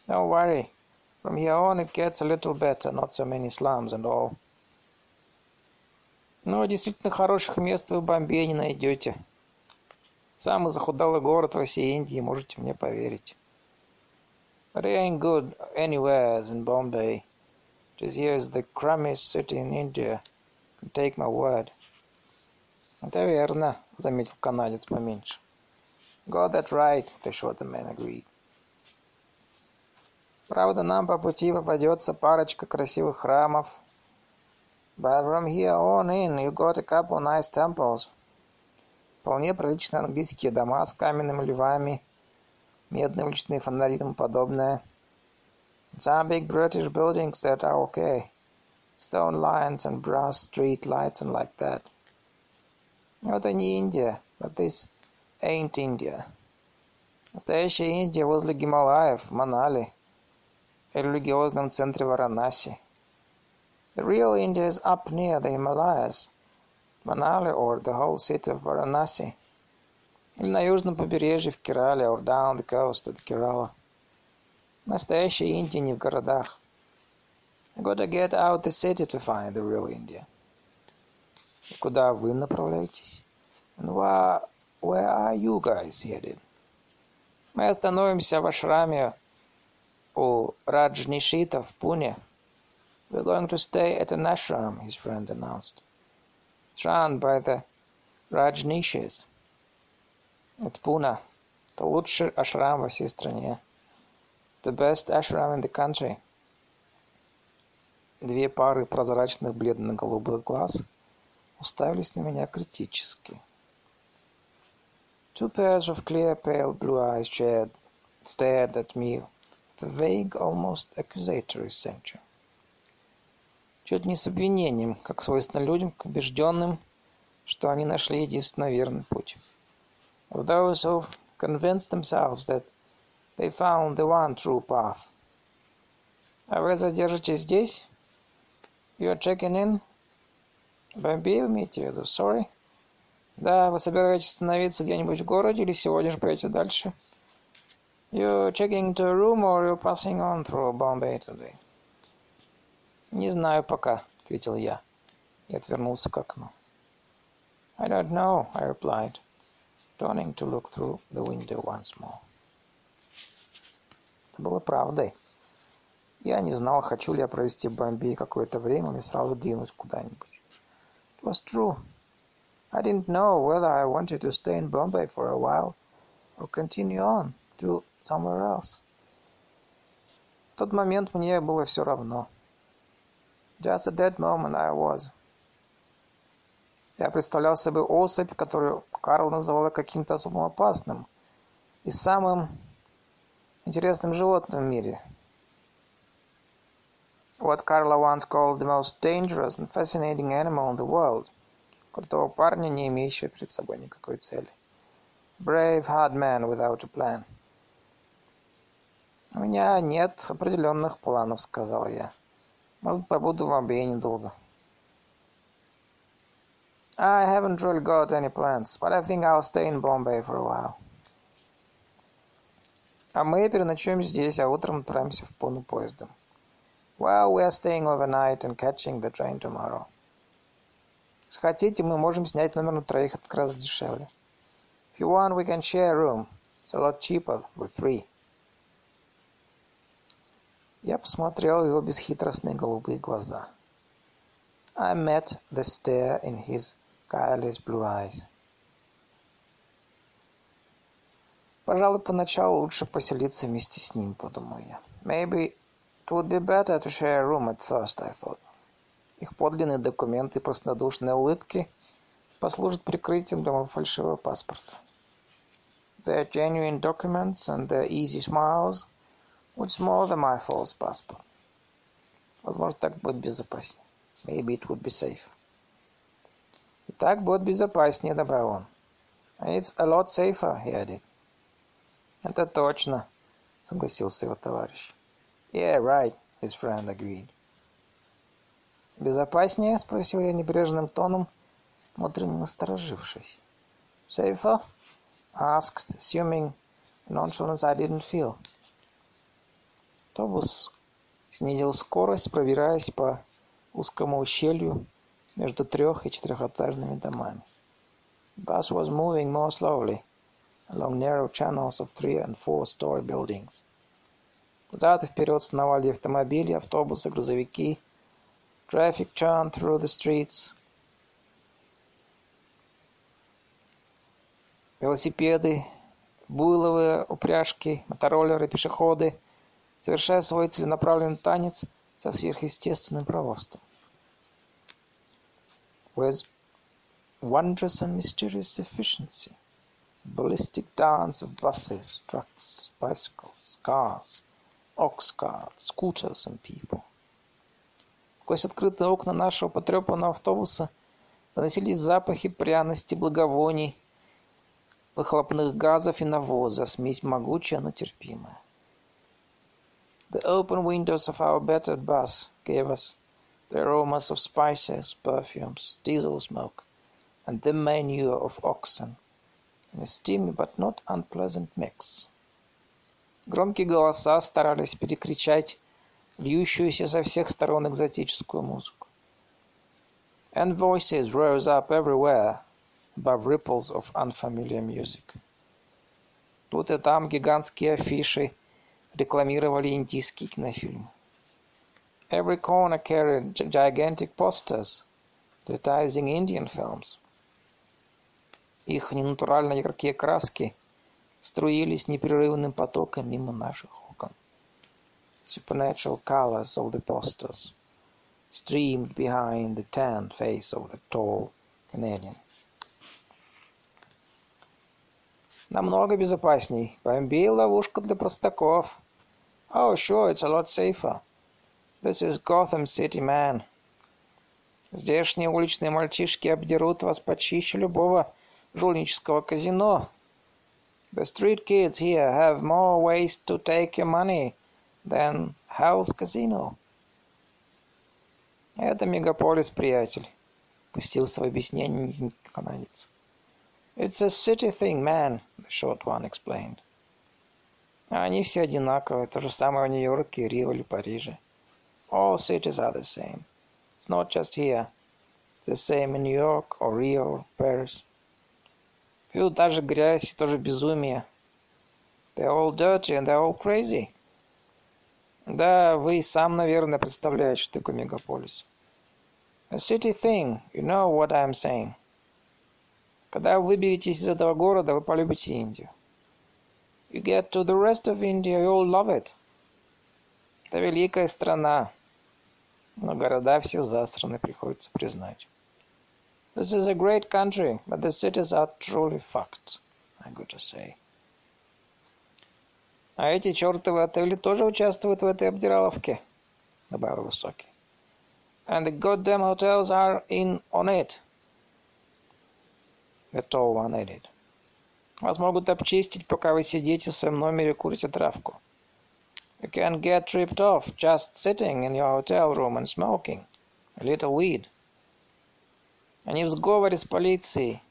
Don't worry. From here on it gets a little better. Not so many slums and all. Но действительно хороших мест вы в Бомбее не найдете. Самый захудалый город во всей Индии, можете мне поверить. But it ain't good anywhere as in Bombay. Just here's the crummiest city in India. Can take my word. Это верно, заметил канадец поменьше. Got that right, the shorter man agreed. Правда, нам по пути попадется парочка красивых храмов. But from here on in, you got a couple nice temples. Вполне приличные английские дома с каменными львами, медные уличные фонари и тому подобное. Some big British buildings that are okay. Stone lions and brass street lights and like that. Это не Индия, but this ain't India. Настоящая Индия возле Гималаев, в Манали, и религиозном центре Варанаси. The real India is up near the Himalayas, Manali or the whole city of Varanasi. На южном побережье в Керале or down the coast of Kerala. Настоящая Индия не в городах. I gotta get out the city to find the real India. Куда вы направляетесь? And where, where are you guys headed? Мы остановимся в ашраме у Раджнишита в Пуне. We're going to stay at an ashram, his friend announced. Run by the Rajnishis. Это Пуна. Это лучший ашрам во всей стране. The best ashram in the country. Две пары прозрачных бледно-голубых глаз уставились на меня критически. Two pairs of clear pale blue eyes shared, stared at me with a vague, almost accusatory censure. Чуть не с обвинением, как свойственно людям, убежденным, что они нашли единственно верный путь. Of those who've convinced themselves that They found the one true path. А вы задержитесь здесь? You're checking in? Бомбей, имеете в виду? Sorry? Да, вы собираетесь остановиться где-нибудь в городе или сегодня же пойдете дальше? You checking into a room or you passing on through Bombay today? Не знаю пока, ответил я и отвернулся к окну. I don't know, I replied, turning to look through the window once more. Это было правдой. Я не знал, хочу ли я провести в Бомбее какое-то время или сразу двинуть куда-нибудь. It was true. I didn't know whether I wanted to stay in Bombay for a while or continue on to somewhere else. В тот момент мне было все равно. Just at that moment I was. Я представлял себе особь, которую Карл называл каким-то особо опасным и самым интересным животным в мире — what Carla once called the most dangerous and fascinating animal in the world. Крутого парня, не имеющего перед собой никакой цели. Brave, hard man without a plan. У меня нет определенных планов, сказал я. Может, побуду в Бомбее недолго. I haven't really got any plans, but I think I'll stay in Bombay for a while. А мы переночуем здесь, а утром отправимся в Пуну поездом. Well, we are staying overnight and catching the train tomorrow. Если хотите, мы можем снять номер на троих, это как раз дешевле. If you want, we can share a room. It's a lot cheaper with three. Я посмотрел его бесхитростные голубые глаза. I met the stare in his blue eyes. Пожалуй, поначалу лучше поселиться вместе с ним, подумал я. Maybe It would be better to share a room at first, I thought. Их подлинные документы и простодушные улыбки послужат прикрытием для моего фальшивого паспорта. Their genuine documents and their easy smiles would smother my false passport. Возможно, так будет безопаснее. Maybe it would be safe. Так будет безопаснее, добавил он. It's a lot safer, he added. Это точно, согласился его товарищ. Yeah, right, his friend agreed. «Безопаснее?» — спросил я небрежным тоном, внутренне насторожившись. «Safer?» asked, assuming nonchalance I didn't feel. Автобус снизил скорость, пробираясь по узкому ущелью между трех- и четырехэтажными домами. bus was moving more slowly along narrow channels of three- and four-story buildings. Взад и вперед сновали автомобили, автобусы, грузовики. Traffic churned through the streets. Велосипеды, буйловые упряжки, мотороллеры, пешеходы, совершая свой целенаправленный танец со сверхъестественным проворством. With wondrous and mysterious efficiency, ballistic dance of buses, trucks, bicycles, cars, ox carts, scooters and people. Сквозь открытые окна нашего потрепанного автобуса доносились запахи пряности, благовоний, выхлопных газов и навоза, смесь могучая, но терпимая. The open windows of our battered bus gave us the aromas of spices, perfumes, diesel smoke, and the manure of oxen, in a steamy but not unpleasant mix. Громкие голоса старались перекричать льющуюся со всех сторон экзотическую музыку. And voices rose up everywhere above ripples of unfamiliar music. Тут и там гигантские афиши рекламировали индийские кинофильмы. Every corner carried gigantic posters advertising Indian films. Их ненатурально яркие краски струились непрерывным потоком мимо наших окон. Supernatural colors of the posters streamed behind the tanned face of the tall Canadian. Намного безопасней. Бомбей ловушка для простаков. Oh, sure, it's a lot safer. This is Gotham City, man. Здешние уличные мальчишки обдерут вас почище любого жульнического казино. The street kids here have more ways to take your money than Hell's Casino. Это мегаполис, приятель. Пустился в объяснение канадец. It's a city thing, man, the short one explained. Они все одинаковые, то же самое в Нью-Йорке, Рио или Париже. All cities are the same. It's not just here. It's the same in New York or Rio or Paris. Всюду та же грязь и тоже безумие. They're all dirty and they're all crazy. Да, вы сам, наверное, представляете, что такое мегаполис. A city thing, you know what I'm saying. Когда вы выберетесь из этого города, вы полюбите Индию. You get to the rest of India, you'll love it. Это великая страна, но города все засраны, приходится признать. This is a great country, but the cities are truly fucked, I got to say. А эти чертовы отели тоже участвуют в этой обдираловке, добавил Высокий. And the goddamn hotels are in on it. Tall one added. Вас могут обчистить, пока вы сидите в своем номере курите травку. You can get tripped off just sitting in your hotel room and smoking a little weed. Они в сговоре с полицией.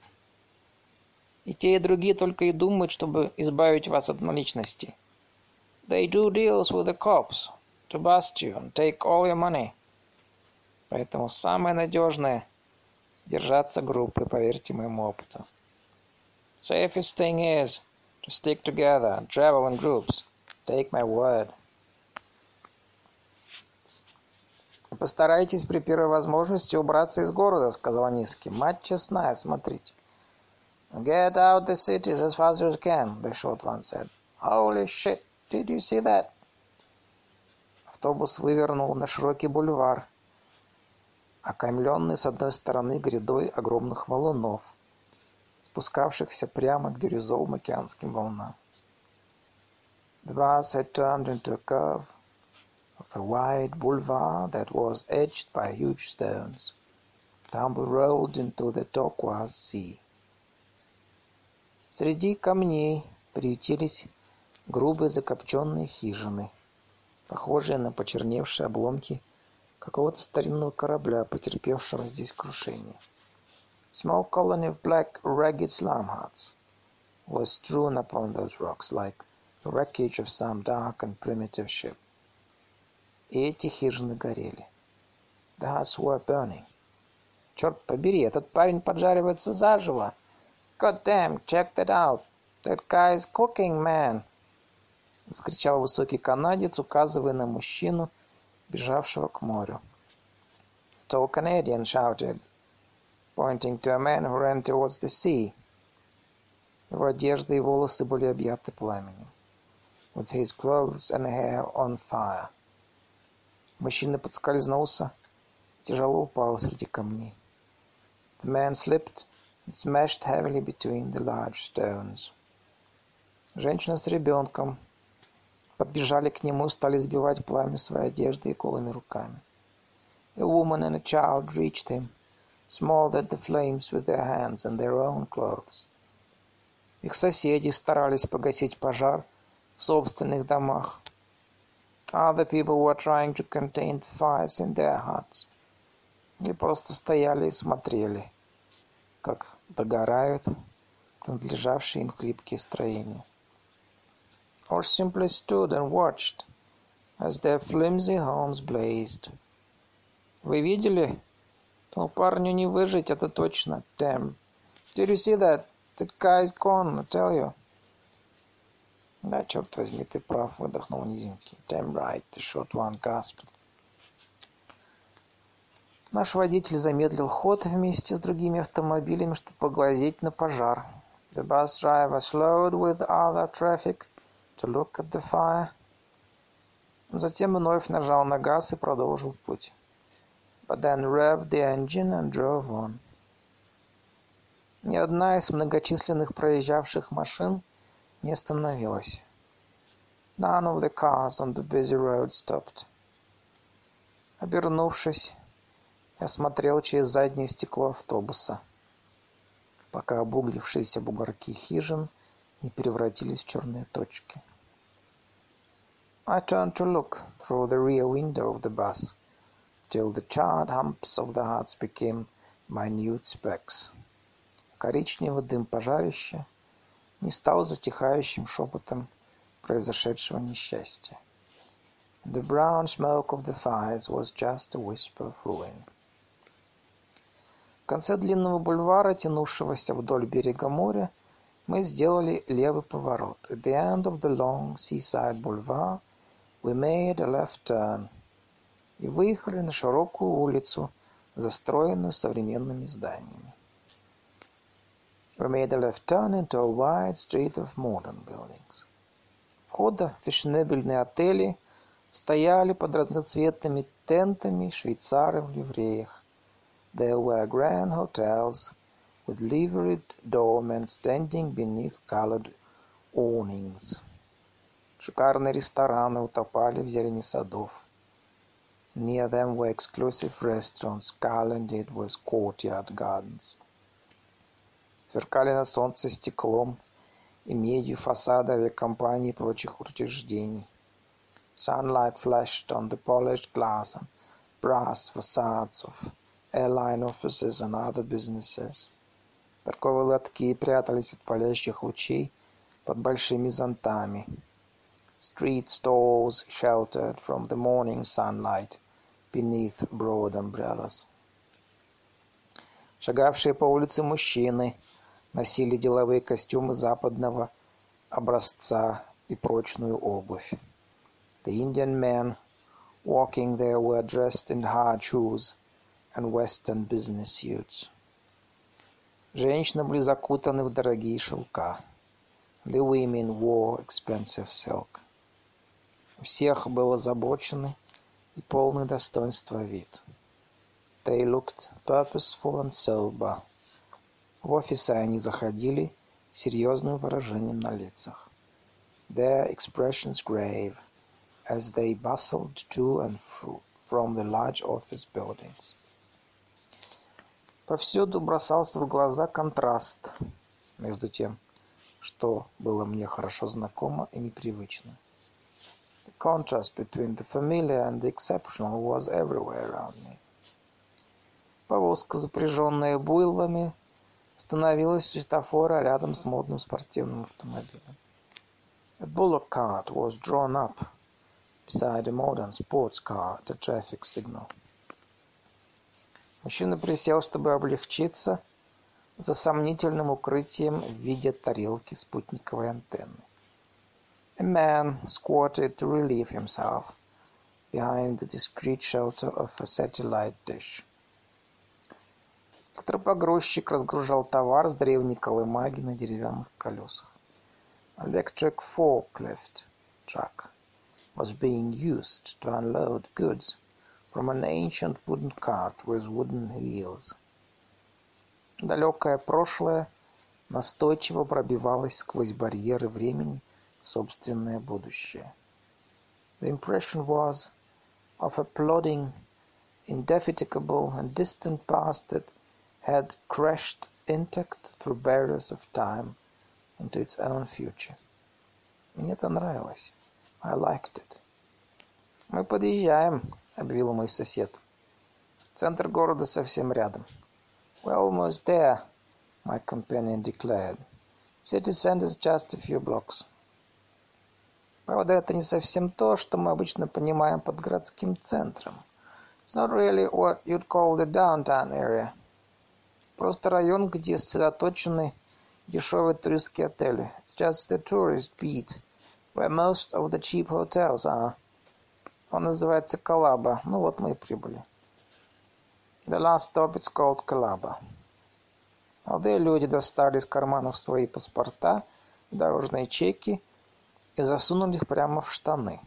И те, и другие только и думают, чтобы избавить вас от наличности. They do deals with the cops to bust you and take all your money. Поэтому самое надежное — держаться группы, поверьте моему опыту. Safest thing is to stick together and travel in groups. Take my word. «Постарайтесь при первой возможности убраться из города», — сказал Низкий. «Мать честная, смотрите». «Get out the cities as fast as you can», — the short one said. «Holy shit, did you see that?» Автобус вывернул на широкий бульвар, окаймленный с одной стороны грядой огромных валунов, спускавшихся прямо к бирюзовым океанским волнам. The bus had turned into a curve a wide boulevard that was edged by huge stones. Tumble rolled into the turquoise sea. Среди камней приютились грубые закопченные хижины, похожие на почерневшие обломки какого-то старинного корабля, потерпевшего здесь крушение. Small colony of black, ragged slum huts was strewn upon those rocks like the wreckage of some dark and primitive ship. И эти хижины горели. The huts were burning. Черт побери, этот парень поджаривается заживо. God damn, check that out. That guy is cooking, man. Закричал высокий канадец, указывая на мужчину, бежавшего к морю. Tall Canadian shouted, pointing to a man who ran towards the sea. Его одежда и волосы были объяты пламенем. With his clothes and hair on fire. Мужчина подскользнулся, тяжело упал среди камней. The man slipped and smashed heavily between the large stones. Женщина с ребенком подбежали к нему и стали сбивать пламя своей одежды и голыми руками. A woman and a child reached him, smothered the flames with their hands and their own clothes. Их соседи старались погасить пожар в собственных домах. Other people were trying to contain the fires in their huts. И просто стояли и смотрели, как догорают принадлежавшие им хлипкие строения. Or simply stood and watched as their flimsy homes blazed. Вы видели? Ну, парню не выжить, это точно. Damn. Did you see that? That guy's gone, I tell you. Да, черт возьми, ты прав, выдохнул низенький. Damn right, the short one gasped. Наш водитель замедлил ход вместе с другими автомобилями, чтобы поглазеть на пожар. The bus driver slowed with other traffic to look at the fire. Затем вновь нажал на газ и продолжил путь. But then revved the engine and drove on. Ни одна из многочисленных проезжавших машин не остановилась. None of the cars on the busy road stopped. Обернувшись, я смотрел через заднее стекло автобуса, пока обуглившиеся бугорки хижин не превратились в черные точки. I turned to look through the rear window of the bus till the charred humps of the huts became minute specks. Коричневый дым пожарища не стал затихающим шепотом произошедшего несчастья. The brown smoke of the fires was just a whisper of ruin. В конце длинного бульвара, тянувшегося вдоль берега моря, мы сделали левый поворот. At the end of the long seaside boulevard, we made a left turn и выехали на широкую улицу, застроенную современными зданиями. We made a left turn into a wide street of modern buildings. Входа в фешенебельные отели стояли под разноцветными тентами швейцары в ливреях. There were grand hotels with liveried doormen standing beneath colored awnings. Шикарные рестораны утопали в зелени садов. Near them were exclusive restaurants garlanded with courtyard gardens. Сверкали на солнце стеклом и медью фасады авиакомпаний и прочих учреждений. Sunlight flashed on the polished glass and brass facades of airline offices and other businesses. Торговые лотки прятались от палящих лучей под большими зонтами. Street stalls sheltered from the morning sunlight beneath broad umbrellas. Шагавшие по улице мужчины носили деловые костюмы западного образца и прочную обувь. The Indian men walking there were dressed in hard shoes and western business suits. Женщины были закутаны в дорогие шелка. The women wore expensive silk. У всех был озабоченный и полный достоинства вид. They looked purposeful and sober. В офисы они заходили с серьезным выражением на лицах. Their expressions grave as they bustled to and fro from the large office buildings. Повсюду бросался в глаза контраст между тем, что было мне хорошо знакомо и непривычно. The contrast between the familiar and the exceptional was everywhere around me. Повозка, запряженная буйлами, остановилась светофора рядом с модным спортивным автомобилем. A bullock cart was drawn up beside a modern sports car at a traffic signal. Мужчина присел, чтобы облегчиться за сомнительным укрытием в виде тарелки спутниковой антенны. A man squatted to relieve himself behind the discreet shelter of a satellite dish. Электропогрузчик разгружал товар с древней колымаги на деревянных колесах. Electric forklift truck was being used to unload goods from an ancient wooden cart with wooden wheels. Далекое прошлое настойчиво пробивалось сквозь барьеры времени в собственное будущее. The impression was of a plodding, indefatigable and distant past that had crashed intact through barriers of time into its own future. Мне это нравилось. I liked it. Мы подъезжаем, объявил мой сосед. Центр города совсем рядом. We're almost there, my companion declared. City center's just a few blocks. Правда, это не совсем то, что мы обычно понимаем под городским центром. It's not really what you'd call the downtown area. Просто район, где сосредоточены дешевые туристские отели. It's just the tourist beat, where most of the cheap hotels are. Он называется Калаба. Ну вот мы и прибыли. The last stop is called Калаба. Молодые люди достали из карманов свои паспорта, дорожные чеки и засунули их прямо в штаны.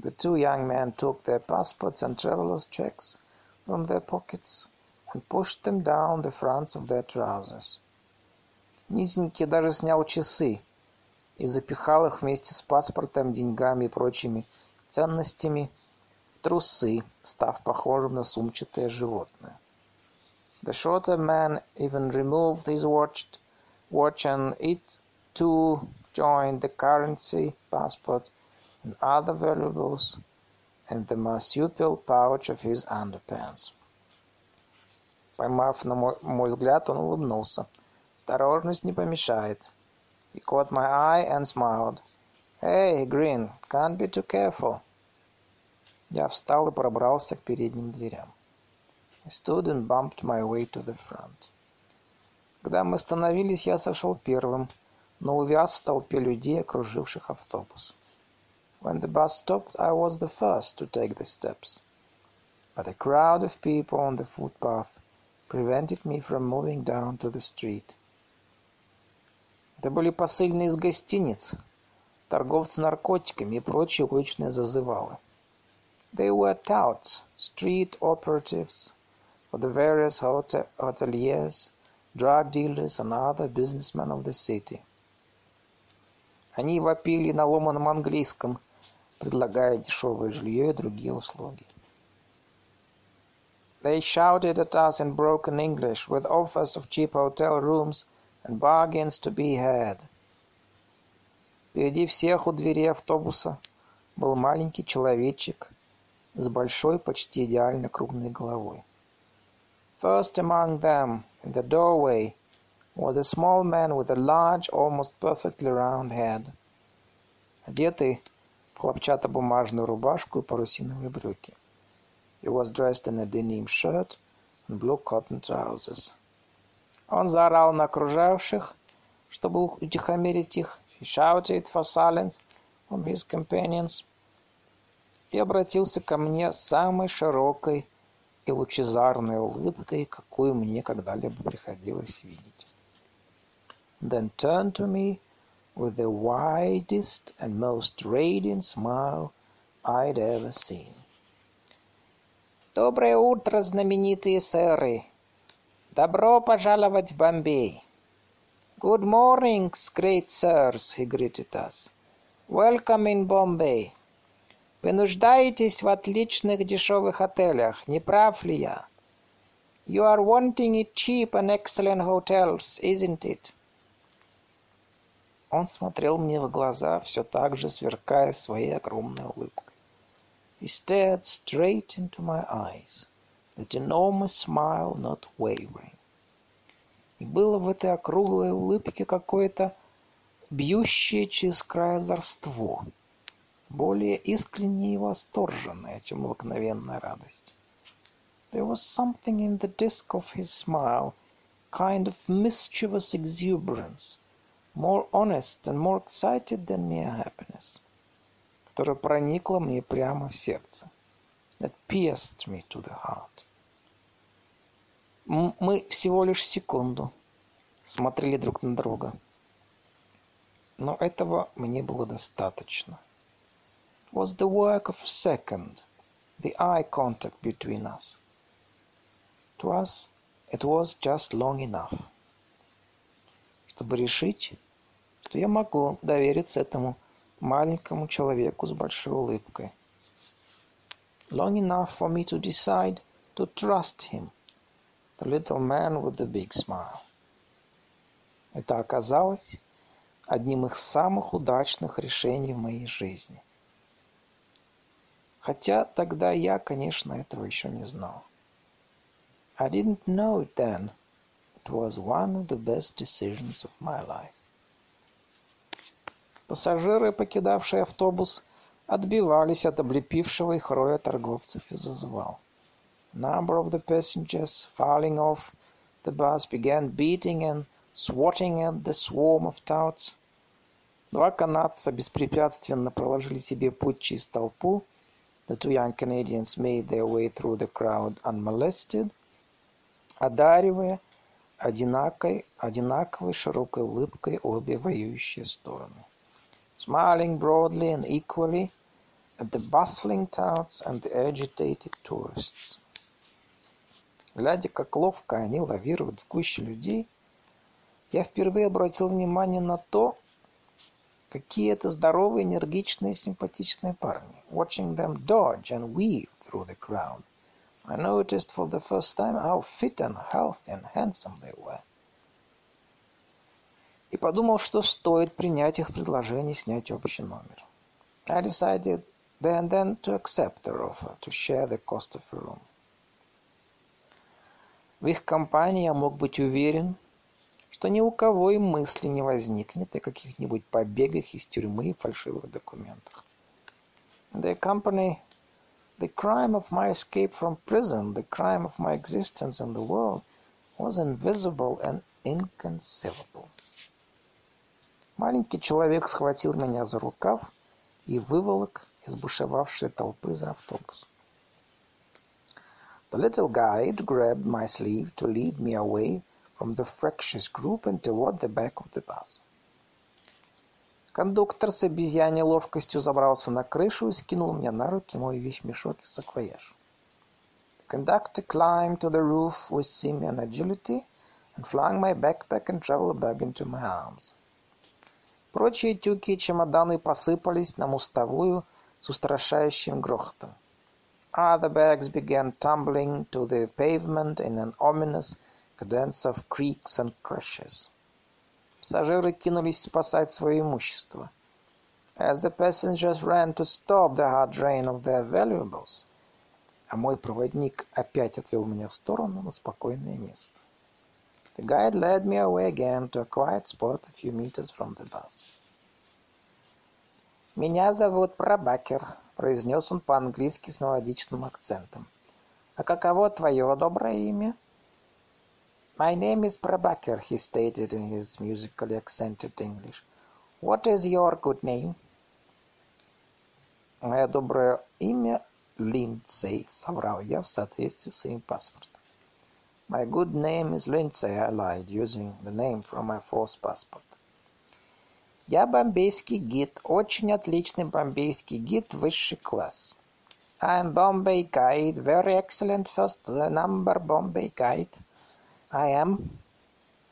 The two young men took their passports and travelers' checks from their pockets and pushed them down the fronts of their trousers. Низенький даже снял часы и запихал их вместе с паспортом, деньгами и прочими ценностями в трусы, став похожим на сумчатое животное. The shorter man even removed his watch, watch and it too joined the currency, passport, and other valuables in the marsupial pouch of his underpants. Поймав на мой, мой взгляд, он улыбнулся. Осторожность не помешает. He caught my eye and smiled. Hey, Green, can't be too careful. Я встал и пробрался к передним дверям. I stood and bumped my way to the front. Когда мы остановились, я сошел первым, но увяз в толпе людей, окруживших автобус. When the bus stopped, I was the first to take the steps. But a crowd of people on the footpath prevented me from moving down to the street. Это были посыльные из гостиниц, торговцы наркотиками и прочие уличные зазывалы. They were touts, street operatives for the various hotel hoteliers, drug dealers and other businessmen of the city. Они вопили на ломаном английском, предлагая дешевое жилье и другие услуги. They shouted at us in broken English with offers of cheap hotel rooms and bargains to be had. Впереди всех у двери автобуса был маленький человечек с большой, почти идеально круглой головой. First among them, in the doorway, was a small man with a large, almost perfectly round head, одетый в хлопчатобумажную рубашку и парусиновые брюки. He was dressed in a denim shirt and blue cotton trousers. Он заорал на окружающих, чтобы утихомирить их. He shouted for silence from his companions и обратился ко мне с самой широкой и лучезарной улыбкой, какую мне когда-либо приходилось видеть. Then turned to me with the widest and most radiant smile I'd ever seen. Доброе утро, знаменитые сэры! Добро пожаловать в Бомбей! Good morning, great sirs, he greeted us. Welcome in Bombay. Вы нуждаетесь в отличных дешевых отелях, не прав ли я? You are wanting it cheap and excellent hotels, isn't it? Он смотрел мне в глаза, все так же сверкая своей огромной улыбкой. He stared straight into my eyes, that enormous smile not wavering. И было в этой округлой улыбке какое-то бьющее через край озорство, более искреннее и восторженное, чем обыкновенная радость. There was something in the disk of his smile, kind of mischievous exuberance, more honest and more excited than mere happiness. Которая проникла мне прямо в сердце. That pierced me to the heart. Мы всего лишь секунду смотрели друг на друга. Но этого мне было достаточно. It was the work of a second, the eye contact between us. To us, it was just long enough. Чтобы решить, что я могу довериться этому маленькому человеку с большой улыбкой. Long enough for me to decide to trust him, the little man with the big smile. Это оказалось одним из самых удачных решений в моей жизни. Хотя тогда я, конечно, этого еще не знал. I didn't know it then. It was one of the best decisions of my life. Пассажиры, покидавшие автобус, отбивались от облепившего их роя торговцев и зазывал. Number of the passengers, filing off the bus, began beating and swatting at the swarm of touts. Два канадца беспрепятственно проложили себе путь через толпу. The two young Canadians made their way through the crowd unmolested, одаривая одинаковой, одинаковой широкой улыбкой обе воюющие стороны smiling broadly and equally at the bustling touts and the agitated tourists. Глядя, как ловко они лавируют в гуще людей, я впервые обратил внимание на то, какие это здоровые, энергичные, симпатичные парни. Watching them dodge and weave through the crowd, I noticed for the first time how fit and healthy and handsome they were И подумал, что стоит принять их предложение снять общий номер. I decided then then to accept their offer to share the cost of a room. В их компании я мог быть уверен, что ни у кого и мысли не возникнет о каких-нибудь побегах из тюрьмы и фальшивых документах. The company, the crime of my escape from prison, the crime of my existence in the world was invisible and inconceivable. Маленький человек схватил меня за рукав и выволок из бушевавшей толпы за автобус. The little guide grabbed my sleeve to lead me away from the fractious group and toward the back of the bus. Кондуктор с обезьяней ловкостью забрался на крышу и скинул мне на руки мой вещмешок и саквояж. The conductor climbed to the roof with simian agility and flung my backpack and travel bag into my arms. Прочие тюки и чемоданы посыпались на мостовую с устрашающим грохотом. Other bags began tumbling to the pavement in an ominous cadence of creaks and crashes. Пассажиры кинулись спасать свое имущество. As the passengers ran to stop the hard drain of their valuables, а мой проводник опять отвел меня в сторону на спокойное место. The guide led me away again to a quiet spot a few meters from the bus. «Меня зовут Прабакер», — произнес он по-английски с мелодичным акцентом. «А каково твое доброе имя?» My name is Prabhakar, he stated in his musically accented English. What is your good name? Мое доброе имя Линдсей, соврал я в соответствии с своим паспортом. My good name is Lindsay, I lied, using the name from my false passport. Я бомбейский гид, очень отличный бомбейский гид, высший класс. I'm Bombay guide, very excellent first number Bombay guide. I am.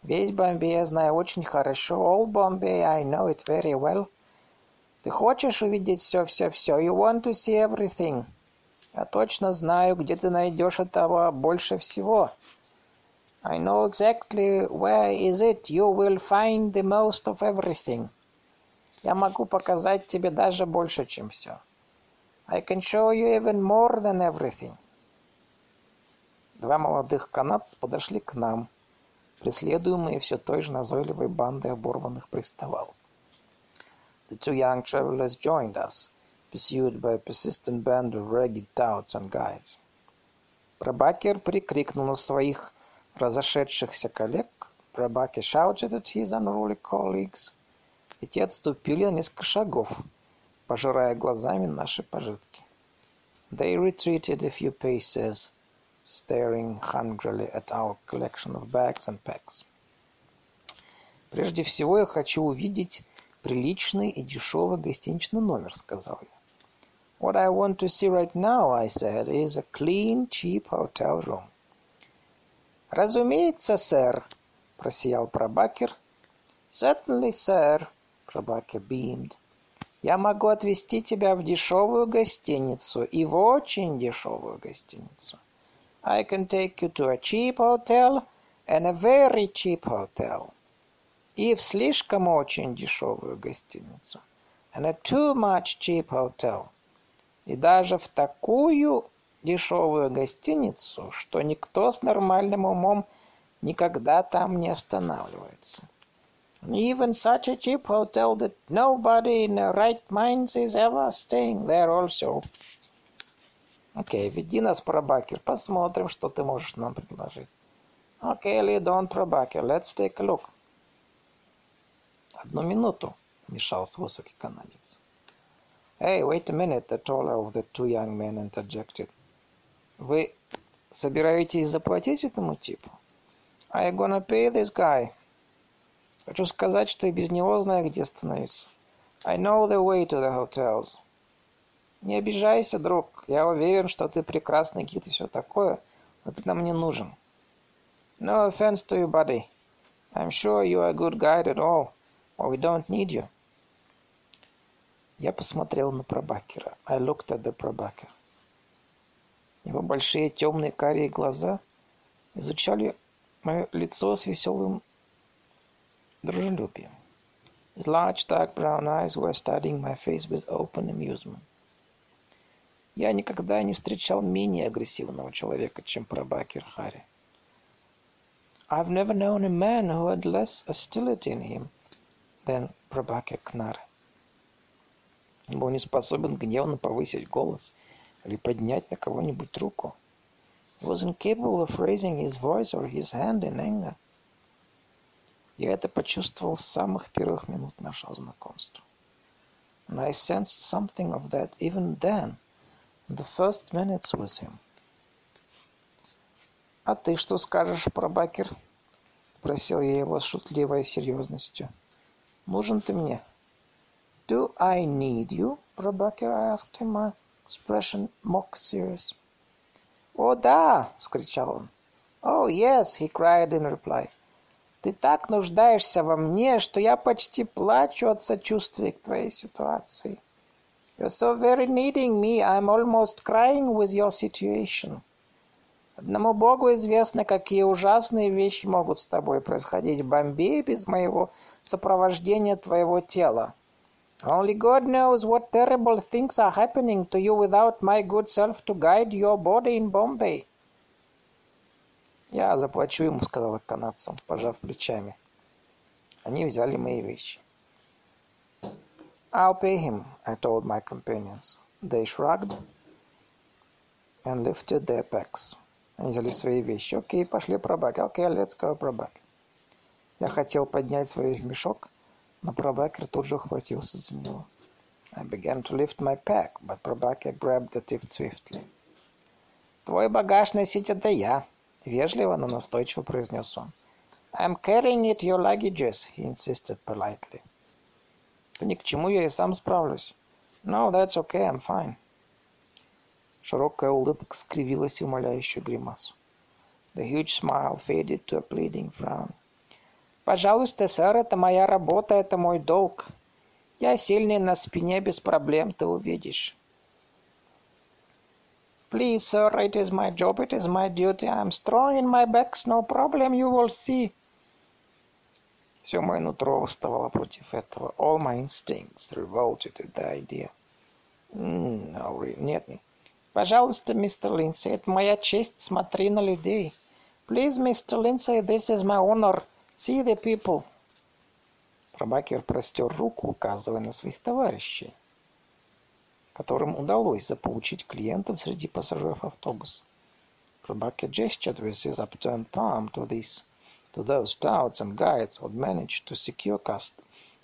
Весь Бомбей я знаю очень хорошо. All Bombay, I know it very well. Ты хочешь увидеть все-все-все? You want to see everything? Я точно знаю, где ты найдешь этого больше всего. I know exactly where is it you will find the most of everything. Я могу показать тебе даже больше, чем все. I can show you even more than everything. Два молодых канадцев подошли к нам, преследуемые все той же назойливой бандой оборванных приставал. The two young travelers joined us, pursued by a persistent band of ragged touts and guides. Прабакер прикрикнул на своих разошедшихся коллег. Прабакер shouted at his unruly colleagues — и те отступили на несколько шагов, пожирая глазами наши пожитки. They retreated a few paces, staring hungrily at our collection of bags and packs. «Прежде всего я хочу увидеть приличный и дешевый гостиничный номер», — сказал я. What I want to see right now, I said, is a clean, cheap hotel room. «Разумеется, сэр», — просиял Прабакер. «Certainly, sir», Прабакер beamed. «Я могу отвезти тебя в дешевую гостиницу и в очень дешевую гостиницу. I can take you to a cheap hotel and a very cheap hotel. И в слишком очень дешевую гостиницу. And a too much cheap hotel. И даже в такую дешевую гостиницу, что никто с нормальным умом никогда там не останавливается. Even such a cheap hotel that nobody in their right minds is ever staying there also. Окей, веди нас, Прабакер, посмотрим, что ты можешь нам предложить. Окей, okay, lead on, Прабакер, let's take a look. Одну минуту, вмешался высокий канадец. Hey, wait a minute, the taller of the two young men interjected. Вы собираетесь заплатить этому типу? You gonna pay this guy? Хочу сказать, что и без него знаю, где остановиться. I know the way to the hotels. Не обижайся, друг. Я уверен, что ты прекрасный гид и все такое, но ты нам не нужен. No offense to you, buddy. I'm sure you are a good guide at all, but we don't need you. Я посмотрел на Прабакера. I looked at the Прабакер. Его большие темные карие глаза изучали мое лицо с веселым дружелюбием. His large dark brown eyes were studying my face with open amusement. Я никогда не встречал менее агрессивного человека, чем Прабакер Хари. I've never known a man who had less hostility in him than Prabhakar Knara. Он был не способен гневно повысить голос или поднять на кого-нибудь руку. He was incapable of raising his voice or his hand in anger. Я это почувствовал с самых первых минут нашего знакомства. And I sensed something of that even then, in the first minutes with him. «А ты что скажешь, Прабакер?» — спросил я его с шутливой серьезностью. «Нужен ты мне?» «Do I need you, Прабакер?» I asked him, my expression mock serious. «О, да!» — вскричал он. «Oh, yes!» — he cried in reply. Ты так нуждаешься во мне, что я почти плачу от сочувствия к твоей ситуации. You're so very needing me, I'm almost crying with your situation. Одному Богу известно, какие ужасные вещи могут с тобой происходить в Бомбее без моего сопровождения твоего тела. Only God knows what terrible things are happening to you without my good self to guide your body in Bombay. «Я заплачу ему», — сказал я канадцам, пожав плечами. Они взяли мои вещи. «I'll pay him», I told my companions. They shrugged and lifted their packs. Они взяли свои вещи. «Окей, пошли пробаки. Окей, let's go пробаки». Я хотел поднять свой мешок, но пробакер тут же ухватился за него. I began to lift my pack, but Prabhakya grabbed at it swiftly. «Твой багаж носить это я», Вежливо, но настойчиво произнес он. I'm carrying it your luggages, he insisted politely. Да ни к чему, я и сам справлюсь. No, that's okay, I'm fine. Широкая улыбка скривилась в умоляющую гримасу. The huge smile faded to a pleading frown. «Пожалуйста, сэр, это моя работа, это мой долг. Я сильный на спине, без проблем, ты увидишь». Please, sir, it is my job, it is my duty. I am strong in my backs, no problem, you will see. Все мое нутро восставало против этого. All my instincts revolted at the idea. Mm, no, нет, нет. Пожалуйста, мистер Линдси, это моя честь, смотри на людей. Please, Mr. Lindsay, this is my honor. See the people. Пробакер простер руку, указывая на своих товарищей которым удалось заполучить клиентов среди пассажиров автобуса. Rebecca gestured with his upturned palm to these, to those touts and guides who had managed to secure cust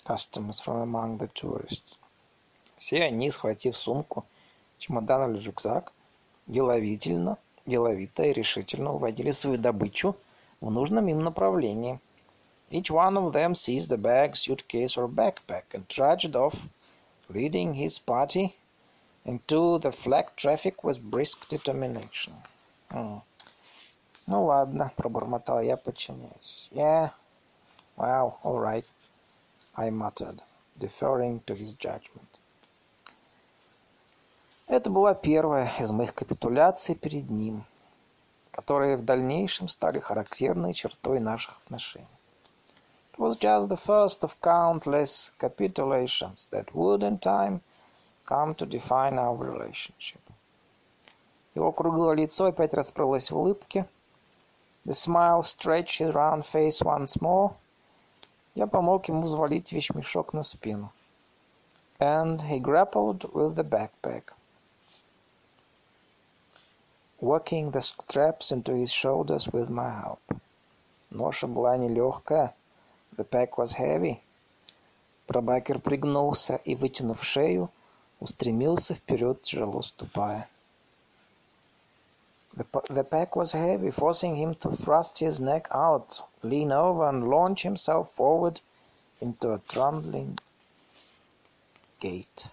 customers from among the tourists. Все они, схватив сумку, чемодан или рюкзак, деловительно, деловито и решительно уводили свою добычу в нужном им направлении. Each one of them seized a bag, suitcase or backpack and trudged off, leading his party into the flag traffic with brisk determination. Mm. Ну ладно, пробормотал я, подчиняясь. Yeah, well, all right, I muttered, deferring to his judgment. Это была первая из моих капитуляций перед ним, которые в дальнейшем стали характерной чертой наших отношений. It was just the first of countless capitulations that would, in time, come to define our relationship. Его круглое лицо опять расплылось в улыбке. The smile stretched his round face once more. Я помог ему взвалить вещмешок на спину. And he grappled with the backpack. Working the straps into his shoulders with my help. Ноша была нелегкая. The pack was heavy. Пробакер пригнулся и, вытянув шею, устремился вперед, тяжело ступая. The, the pack was heavy, forcing him to thrust his neck out, lean over, and launch himself forward into a trundling gait.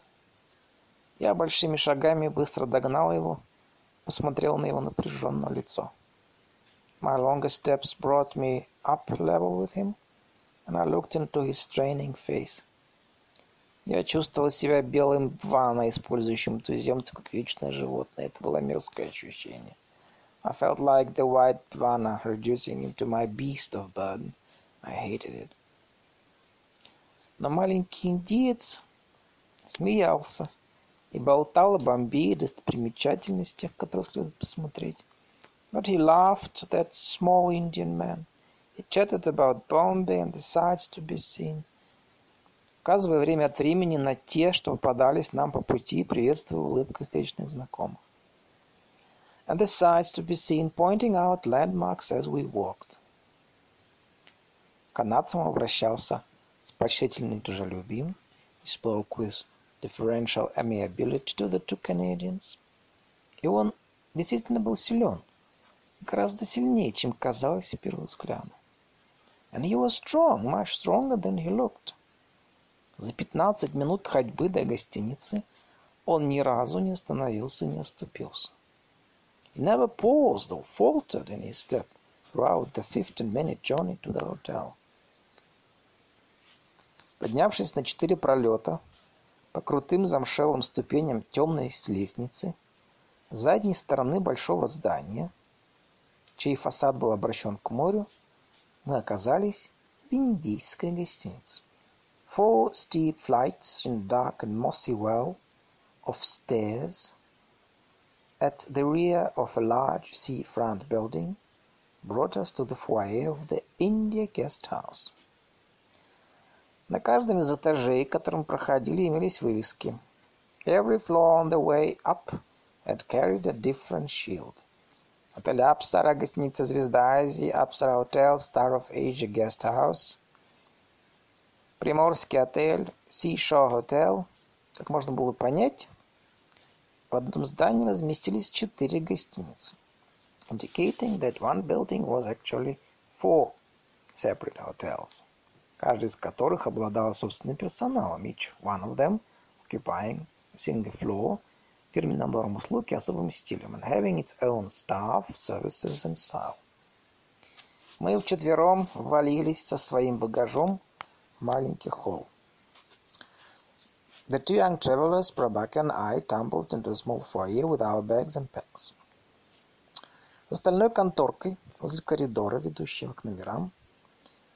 Я большими шагами быстро догнал его, посмотрел на его напряженное лицо. My longer steps brought me up level with him, I looked into his straining face. Я чувствовал себя белым Бвана, использующим туземца как вечное животное. Это было мерзкое ощущение. I felt like the white Bvana, reducing him to my beast of burden. I hated it. Но маленький индиец смеялся и болтал о Бомбее, достопримечательностях, которые следует посмотреть. But he laughed, that small Indian man, He chatted about Bombay and the sights to be seen. Указывая время от времени на те, что попадались нам по пути, приветствуя улыбкой встречных знакомых. And the sights to be seen, pointing out landmarks as we walked. Канадцам обращался с почтительным дружелюбием. He spoke with differential amiability to the two Canadians. И он действительно был силен, гораздо сильнее, чем казалось с первого взгляда. And he was strong, much stronger than he looked. За пятнадцать минут ходьбы до гостиницы он ни разу не остановился и не оступился. He never paused or faltered in his step throughout the fifteen-minute journey to the hotel. Поднявшись на четыре пролета по крутым замшелым ступеням темной лестницы, с задней стороны большого здания, чей фасад был обращен к морю, мы оказались в индийской гостинице. Four steep flights in dark and mossy well of stairs at the rear of a large sea-front building brought us to the foyer of the India Guest House. На каждом из этажей, которым проходили, имелись вывески. Every floor on the way up had carried a different shield. Отель Апсара, гостиница «Звезда Азии», Апсара Hotel, Star of Asia Guest House, Приморский отель, Seashore Hotel. Как можно было понять, в одном здании разместились четыре гостиницы, indicating that one building was actually four separate hotels, каждый из которых обладал собственным персоналом, each one of them occupying a single floor – фирменным набором услуг и особым стилем, and having its own staff, services and style. Мы вчетвером ввалились со своим багажом в маленький холл. The two young travelers, Prabhakar and I, tumbled into a small foyer with our bags and packs. За стальной конторкой, возле коридора, ведущего к номерам,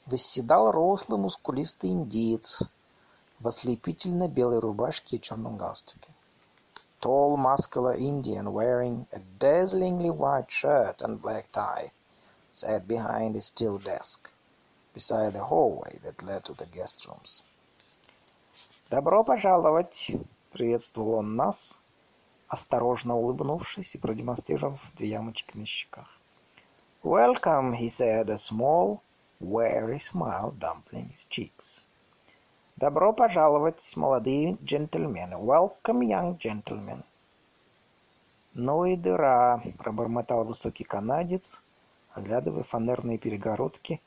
восседал рослый мускулистый индиец в ослепительно белой рубашке и черном галстуке tall muscular Indian wearing a dazzlingly white shirt and black tie sat behind his steel desk beside the hallway that led to the guest rooms. «Добро пожаловать!» — приветствовал он нас, осторожно улыбнувшись и продемонстрировав две ямочки на щеках. «Welcome!» — he said, a small, wary smile dumpling his cheeks. Добро пожаловать, молодые джентльмены. Welcome, young gentlemen. Ну и дыра, пробормотал высокий канадец, оглядывая фанерные перегородки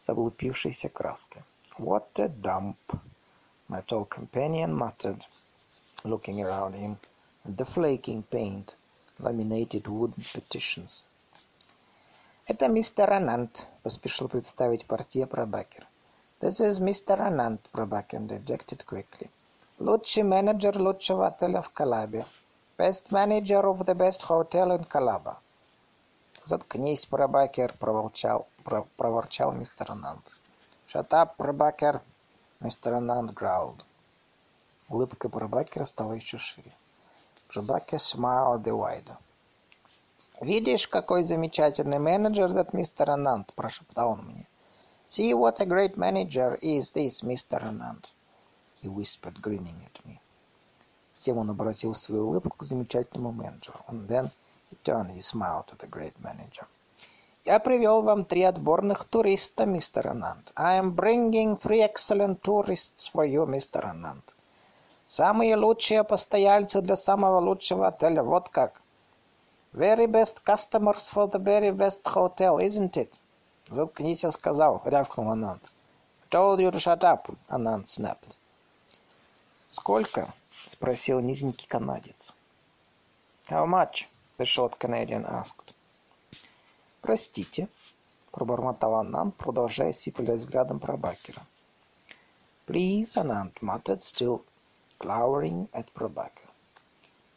с облупившейся краской. What a dump, my tall companion muttered, looking around him at the flaking paint, laminated wooden petitions. «Это мистер Анант», — поспешил представить партия Пробакер. This is Mr. Anand, Prabhakar interjected quickly. Лучший менеджер лучшего отеля в Калабе. Best manager of the best hotel in Kalaba. Заткнись, Прабакер, проворчал, про, проворчал мистер Ананд. Shut up, Прабакер, мистер Ананд growled. Улыбка Прабакера стала еще шире. Прабакер smiled the wider. «Видишь, какой замечательный менеджер этот мистер Ананд!» – прошептал он мне. See what a great manager is this Mr. Anand, he whispered, grinning at me. Затем он обратил свою улыбку к замечательному менеджеру. And then he turned his smile to the great manager. Я привел вам три отборных туриста, мистер Ананд. I am bringing three excellent tourists for you, мистер Ананд. Самые лучшие постояльцы для самого лучшего отеля. Вот как. Very best customers for the very best hotel, isn't it? «Заткнись, я сказал!» — рявкнул Ананд. «Told you to shut up!» — Ананд snapped. «Сколько?» — спросил низенький канадец. «How much?» — the short Canadian asked. «Простите», — пробормотал Ананд, продолжая свиплять взглядом Пробакера. «Please», — Ананд muttered, still glowering at Пробакер.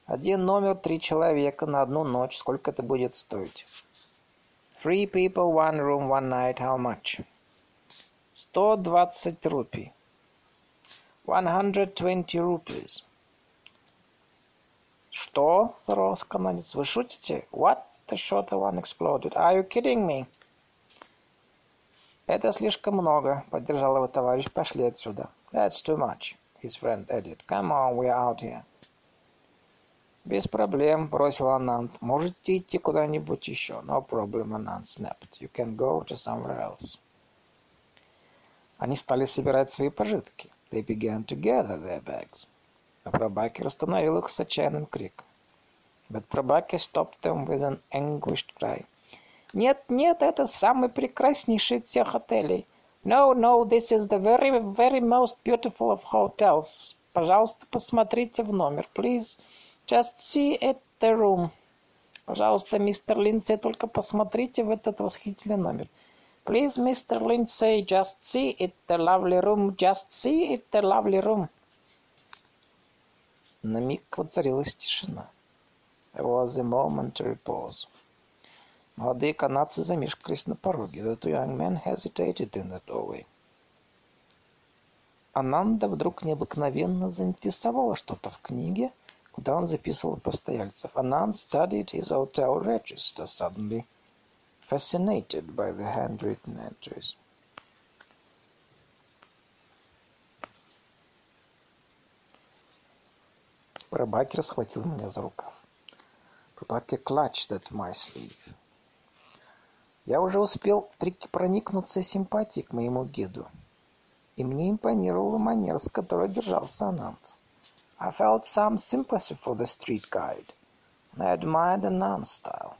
«Один номер, три человека на одну ночь. Сколько это будет стоить?» Three people, one room, one night. How much? Сто двадцать рупий. One hundred twenty rupees. Что? Взорвался канадец. Вы шутите? What? The shorter one exploded. Are you kidding me? «Это слишком много», — поддержал его товарищ. «Пошли отсюда». «That's too much», — his friend added. «Come on, we're out here». «Без проблем», — бросил Ананд. «Можете идти куда-нибудь еще». «No problem», — Ананд snapped. «You can go to somewhere else». Они стали собирать свои пожитки. They began to gather their bags. А Прабакер остановил их с отчаянным криком. But Prabhakir stopped them with an anguished cry. «Нет, нет, это самый прекраснейший из всех отелей. No, no, this is the very, very most beautiful of hotels. Пожалуйста, посмотрите в номер, please. Just see at the room. Пожалуйста, мистер Линдсей, только посмотрите в этот восхитительный номер. Please, Mr. Lindsay, just see it, the lovely room, just see it, the lovely room. На миг воцарилась тишина. There was a momentary pause. Молодые канадцы замешкались на пороге. The two young men hesitated in the doorway. Ананда вдруг необыкновенно заинтересовала что-то в книге, куда он записывал постояльцев. Anand studied his hotel register suddenly, fascinated by the handwritten entries. Прабакер схватил меня за рукав. Прабакер clutched at my sleeve. Я уже успел проникнуться симпатией к моему гиду, и мне импонировала манера, с которой держался Ананд. I felt some sympathy for the street guide, and I admired Anand's style.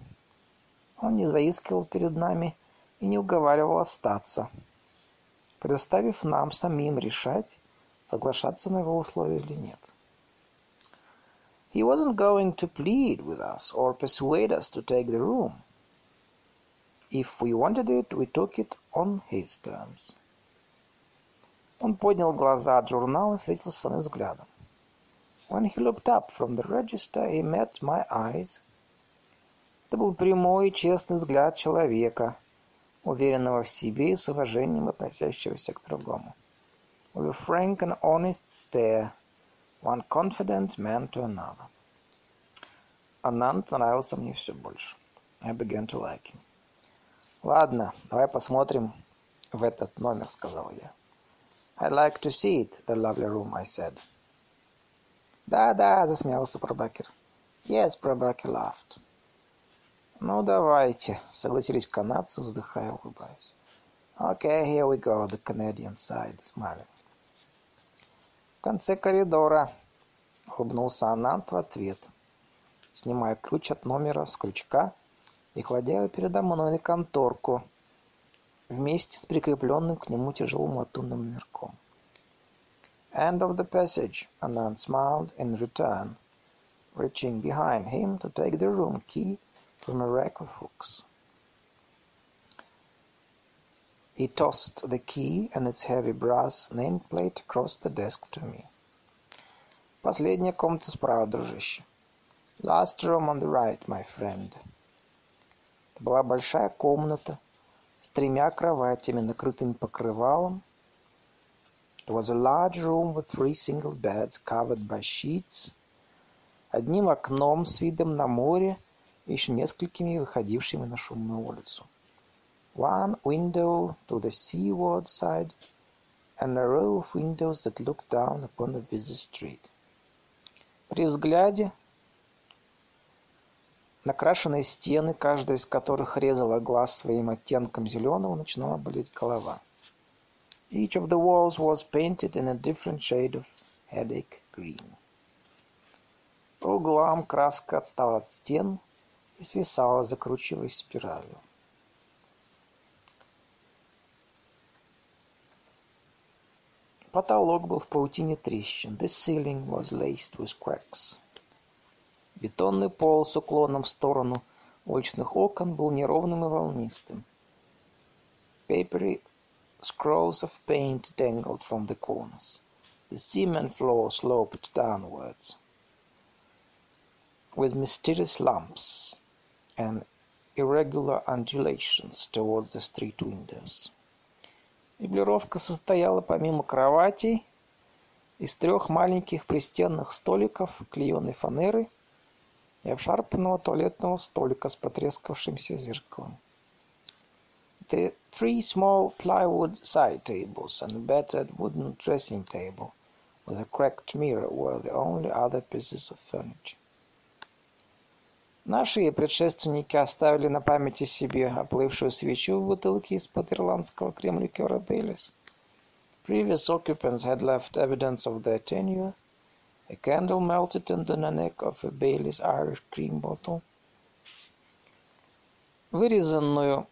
Он не заискивал перед нами и не уговаривал остаться, предоставив нам самим решать, соглашаться на его условия или нет. He wasn't going to plead with us or persuade us to take the room. If we wanted it, we took it on his terms. Он поднял глаза от журнала и встретился со мной взглядом. When he looked up from the register, he met my eyes. Это был прямой и честный взгляд человека, уверенного в себе и с уважением относящегося к другому. With a frank and honest stare, one confident man to another. Ананд нравился мне все больше. I began to like him. «Ладно, давай посмотрим в этот номер», — сказал я. «I'd like to see it, the lovely room», — I said. «Да-да», — засмеялся Пробакер. «Yes», — Пробакер laughed. «Ну, давайте», — согласились канадцы, вздыхая, улыбаясь. «Okay, here we go», — the Canadian side, smiling. «В конце коридора», — улыбнулся Анант в ответ, снимая ключ от номера с крючка — и кладя его передо мной на конторку вместе с прикрепленным к нему тяжелым латунным номерком. End of the passage, Anand smiled in return, reaching behind him to take the room key from a rack of hooks. He tossed the key and its heavy brass nameplate across the desk to me. Последняя комната справа, дружище. Last room on the right, my friend. Это была большая комната с тремя кроватями, накрытыми покрывалом. It was a large room with three single beds covered by sheets, одним окном с видом на море и еще несколькими выходившими на шумную улицу. One window to the seaward side and a row of windows that looked down upon a busy street. При взгляде Накрашенные стены, каждая из которых резала глаз своим оттенком зеленого, начинала болеть голова. Each of the walls was painted in a different shade of headache green. По углам краска отстала от стен и свисала, закручиваясь спиралью. Потолок был в паутине трещин. The ceiling was laced with cracks. Бетонный пол с уклоном в сторону уличных окон был неровным и волнистым. Papery scrolls of paint dangled from the corners. The cement floor sloped downwards, with mysterious lumps and irregular undulations towards the street windows. Меблировка состояла помимо кроватей из трех маленьких пристенных столиков клееной фанеры и обшарпанного туалетного столика с потрескавшимся зеркалом. The three small plywood side tables and a battered wooden dressing table with a cracked mirror were the only other pieces of furniture. Наши предшественники оставили на памяти себе оплывшую свечу в бутылке из-под ирландского крем-ликера Бейлис. Previous occupants had left evidence of their tenure, a candle melted under the neck of a Bailey's Irish cream bottle. Вырезанную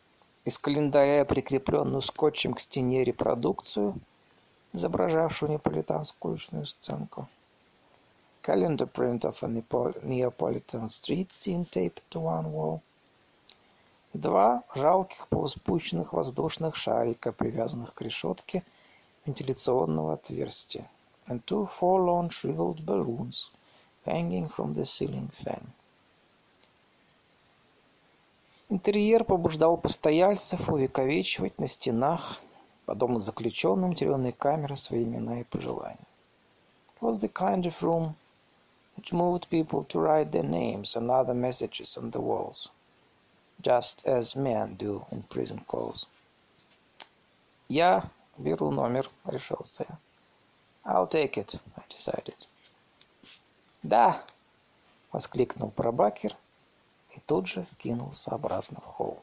из календаря, прикрепленную скотчем к стене репродукцию, изображавшую неаполитанскую уличную сценку. Calendar print of a Neapolitan street scene taped to one wall. Два жалких полуспущенных воздушных шарика, привязанных к решетке вентиляционного отверстия. And two forlorn shriveled balloons hanging from the ceiling fan. Интерьер побуждал постояльцев увековечивать на стенах, подобно заключенным тюремной камеры, свои имена и пожелания. It was the kind of room which moved people to write their names and other messages on the walls, just as men do in prison calls. «Я беру номер», — решился я. «I'll take it», — I decided. «Да», — воскликнул Пробакер тут же кинулся обратно в холл.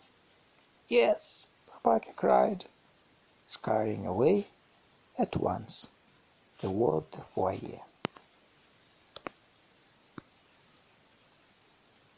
«Yes!» Papa cried, scurrying away at once toward the foyer.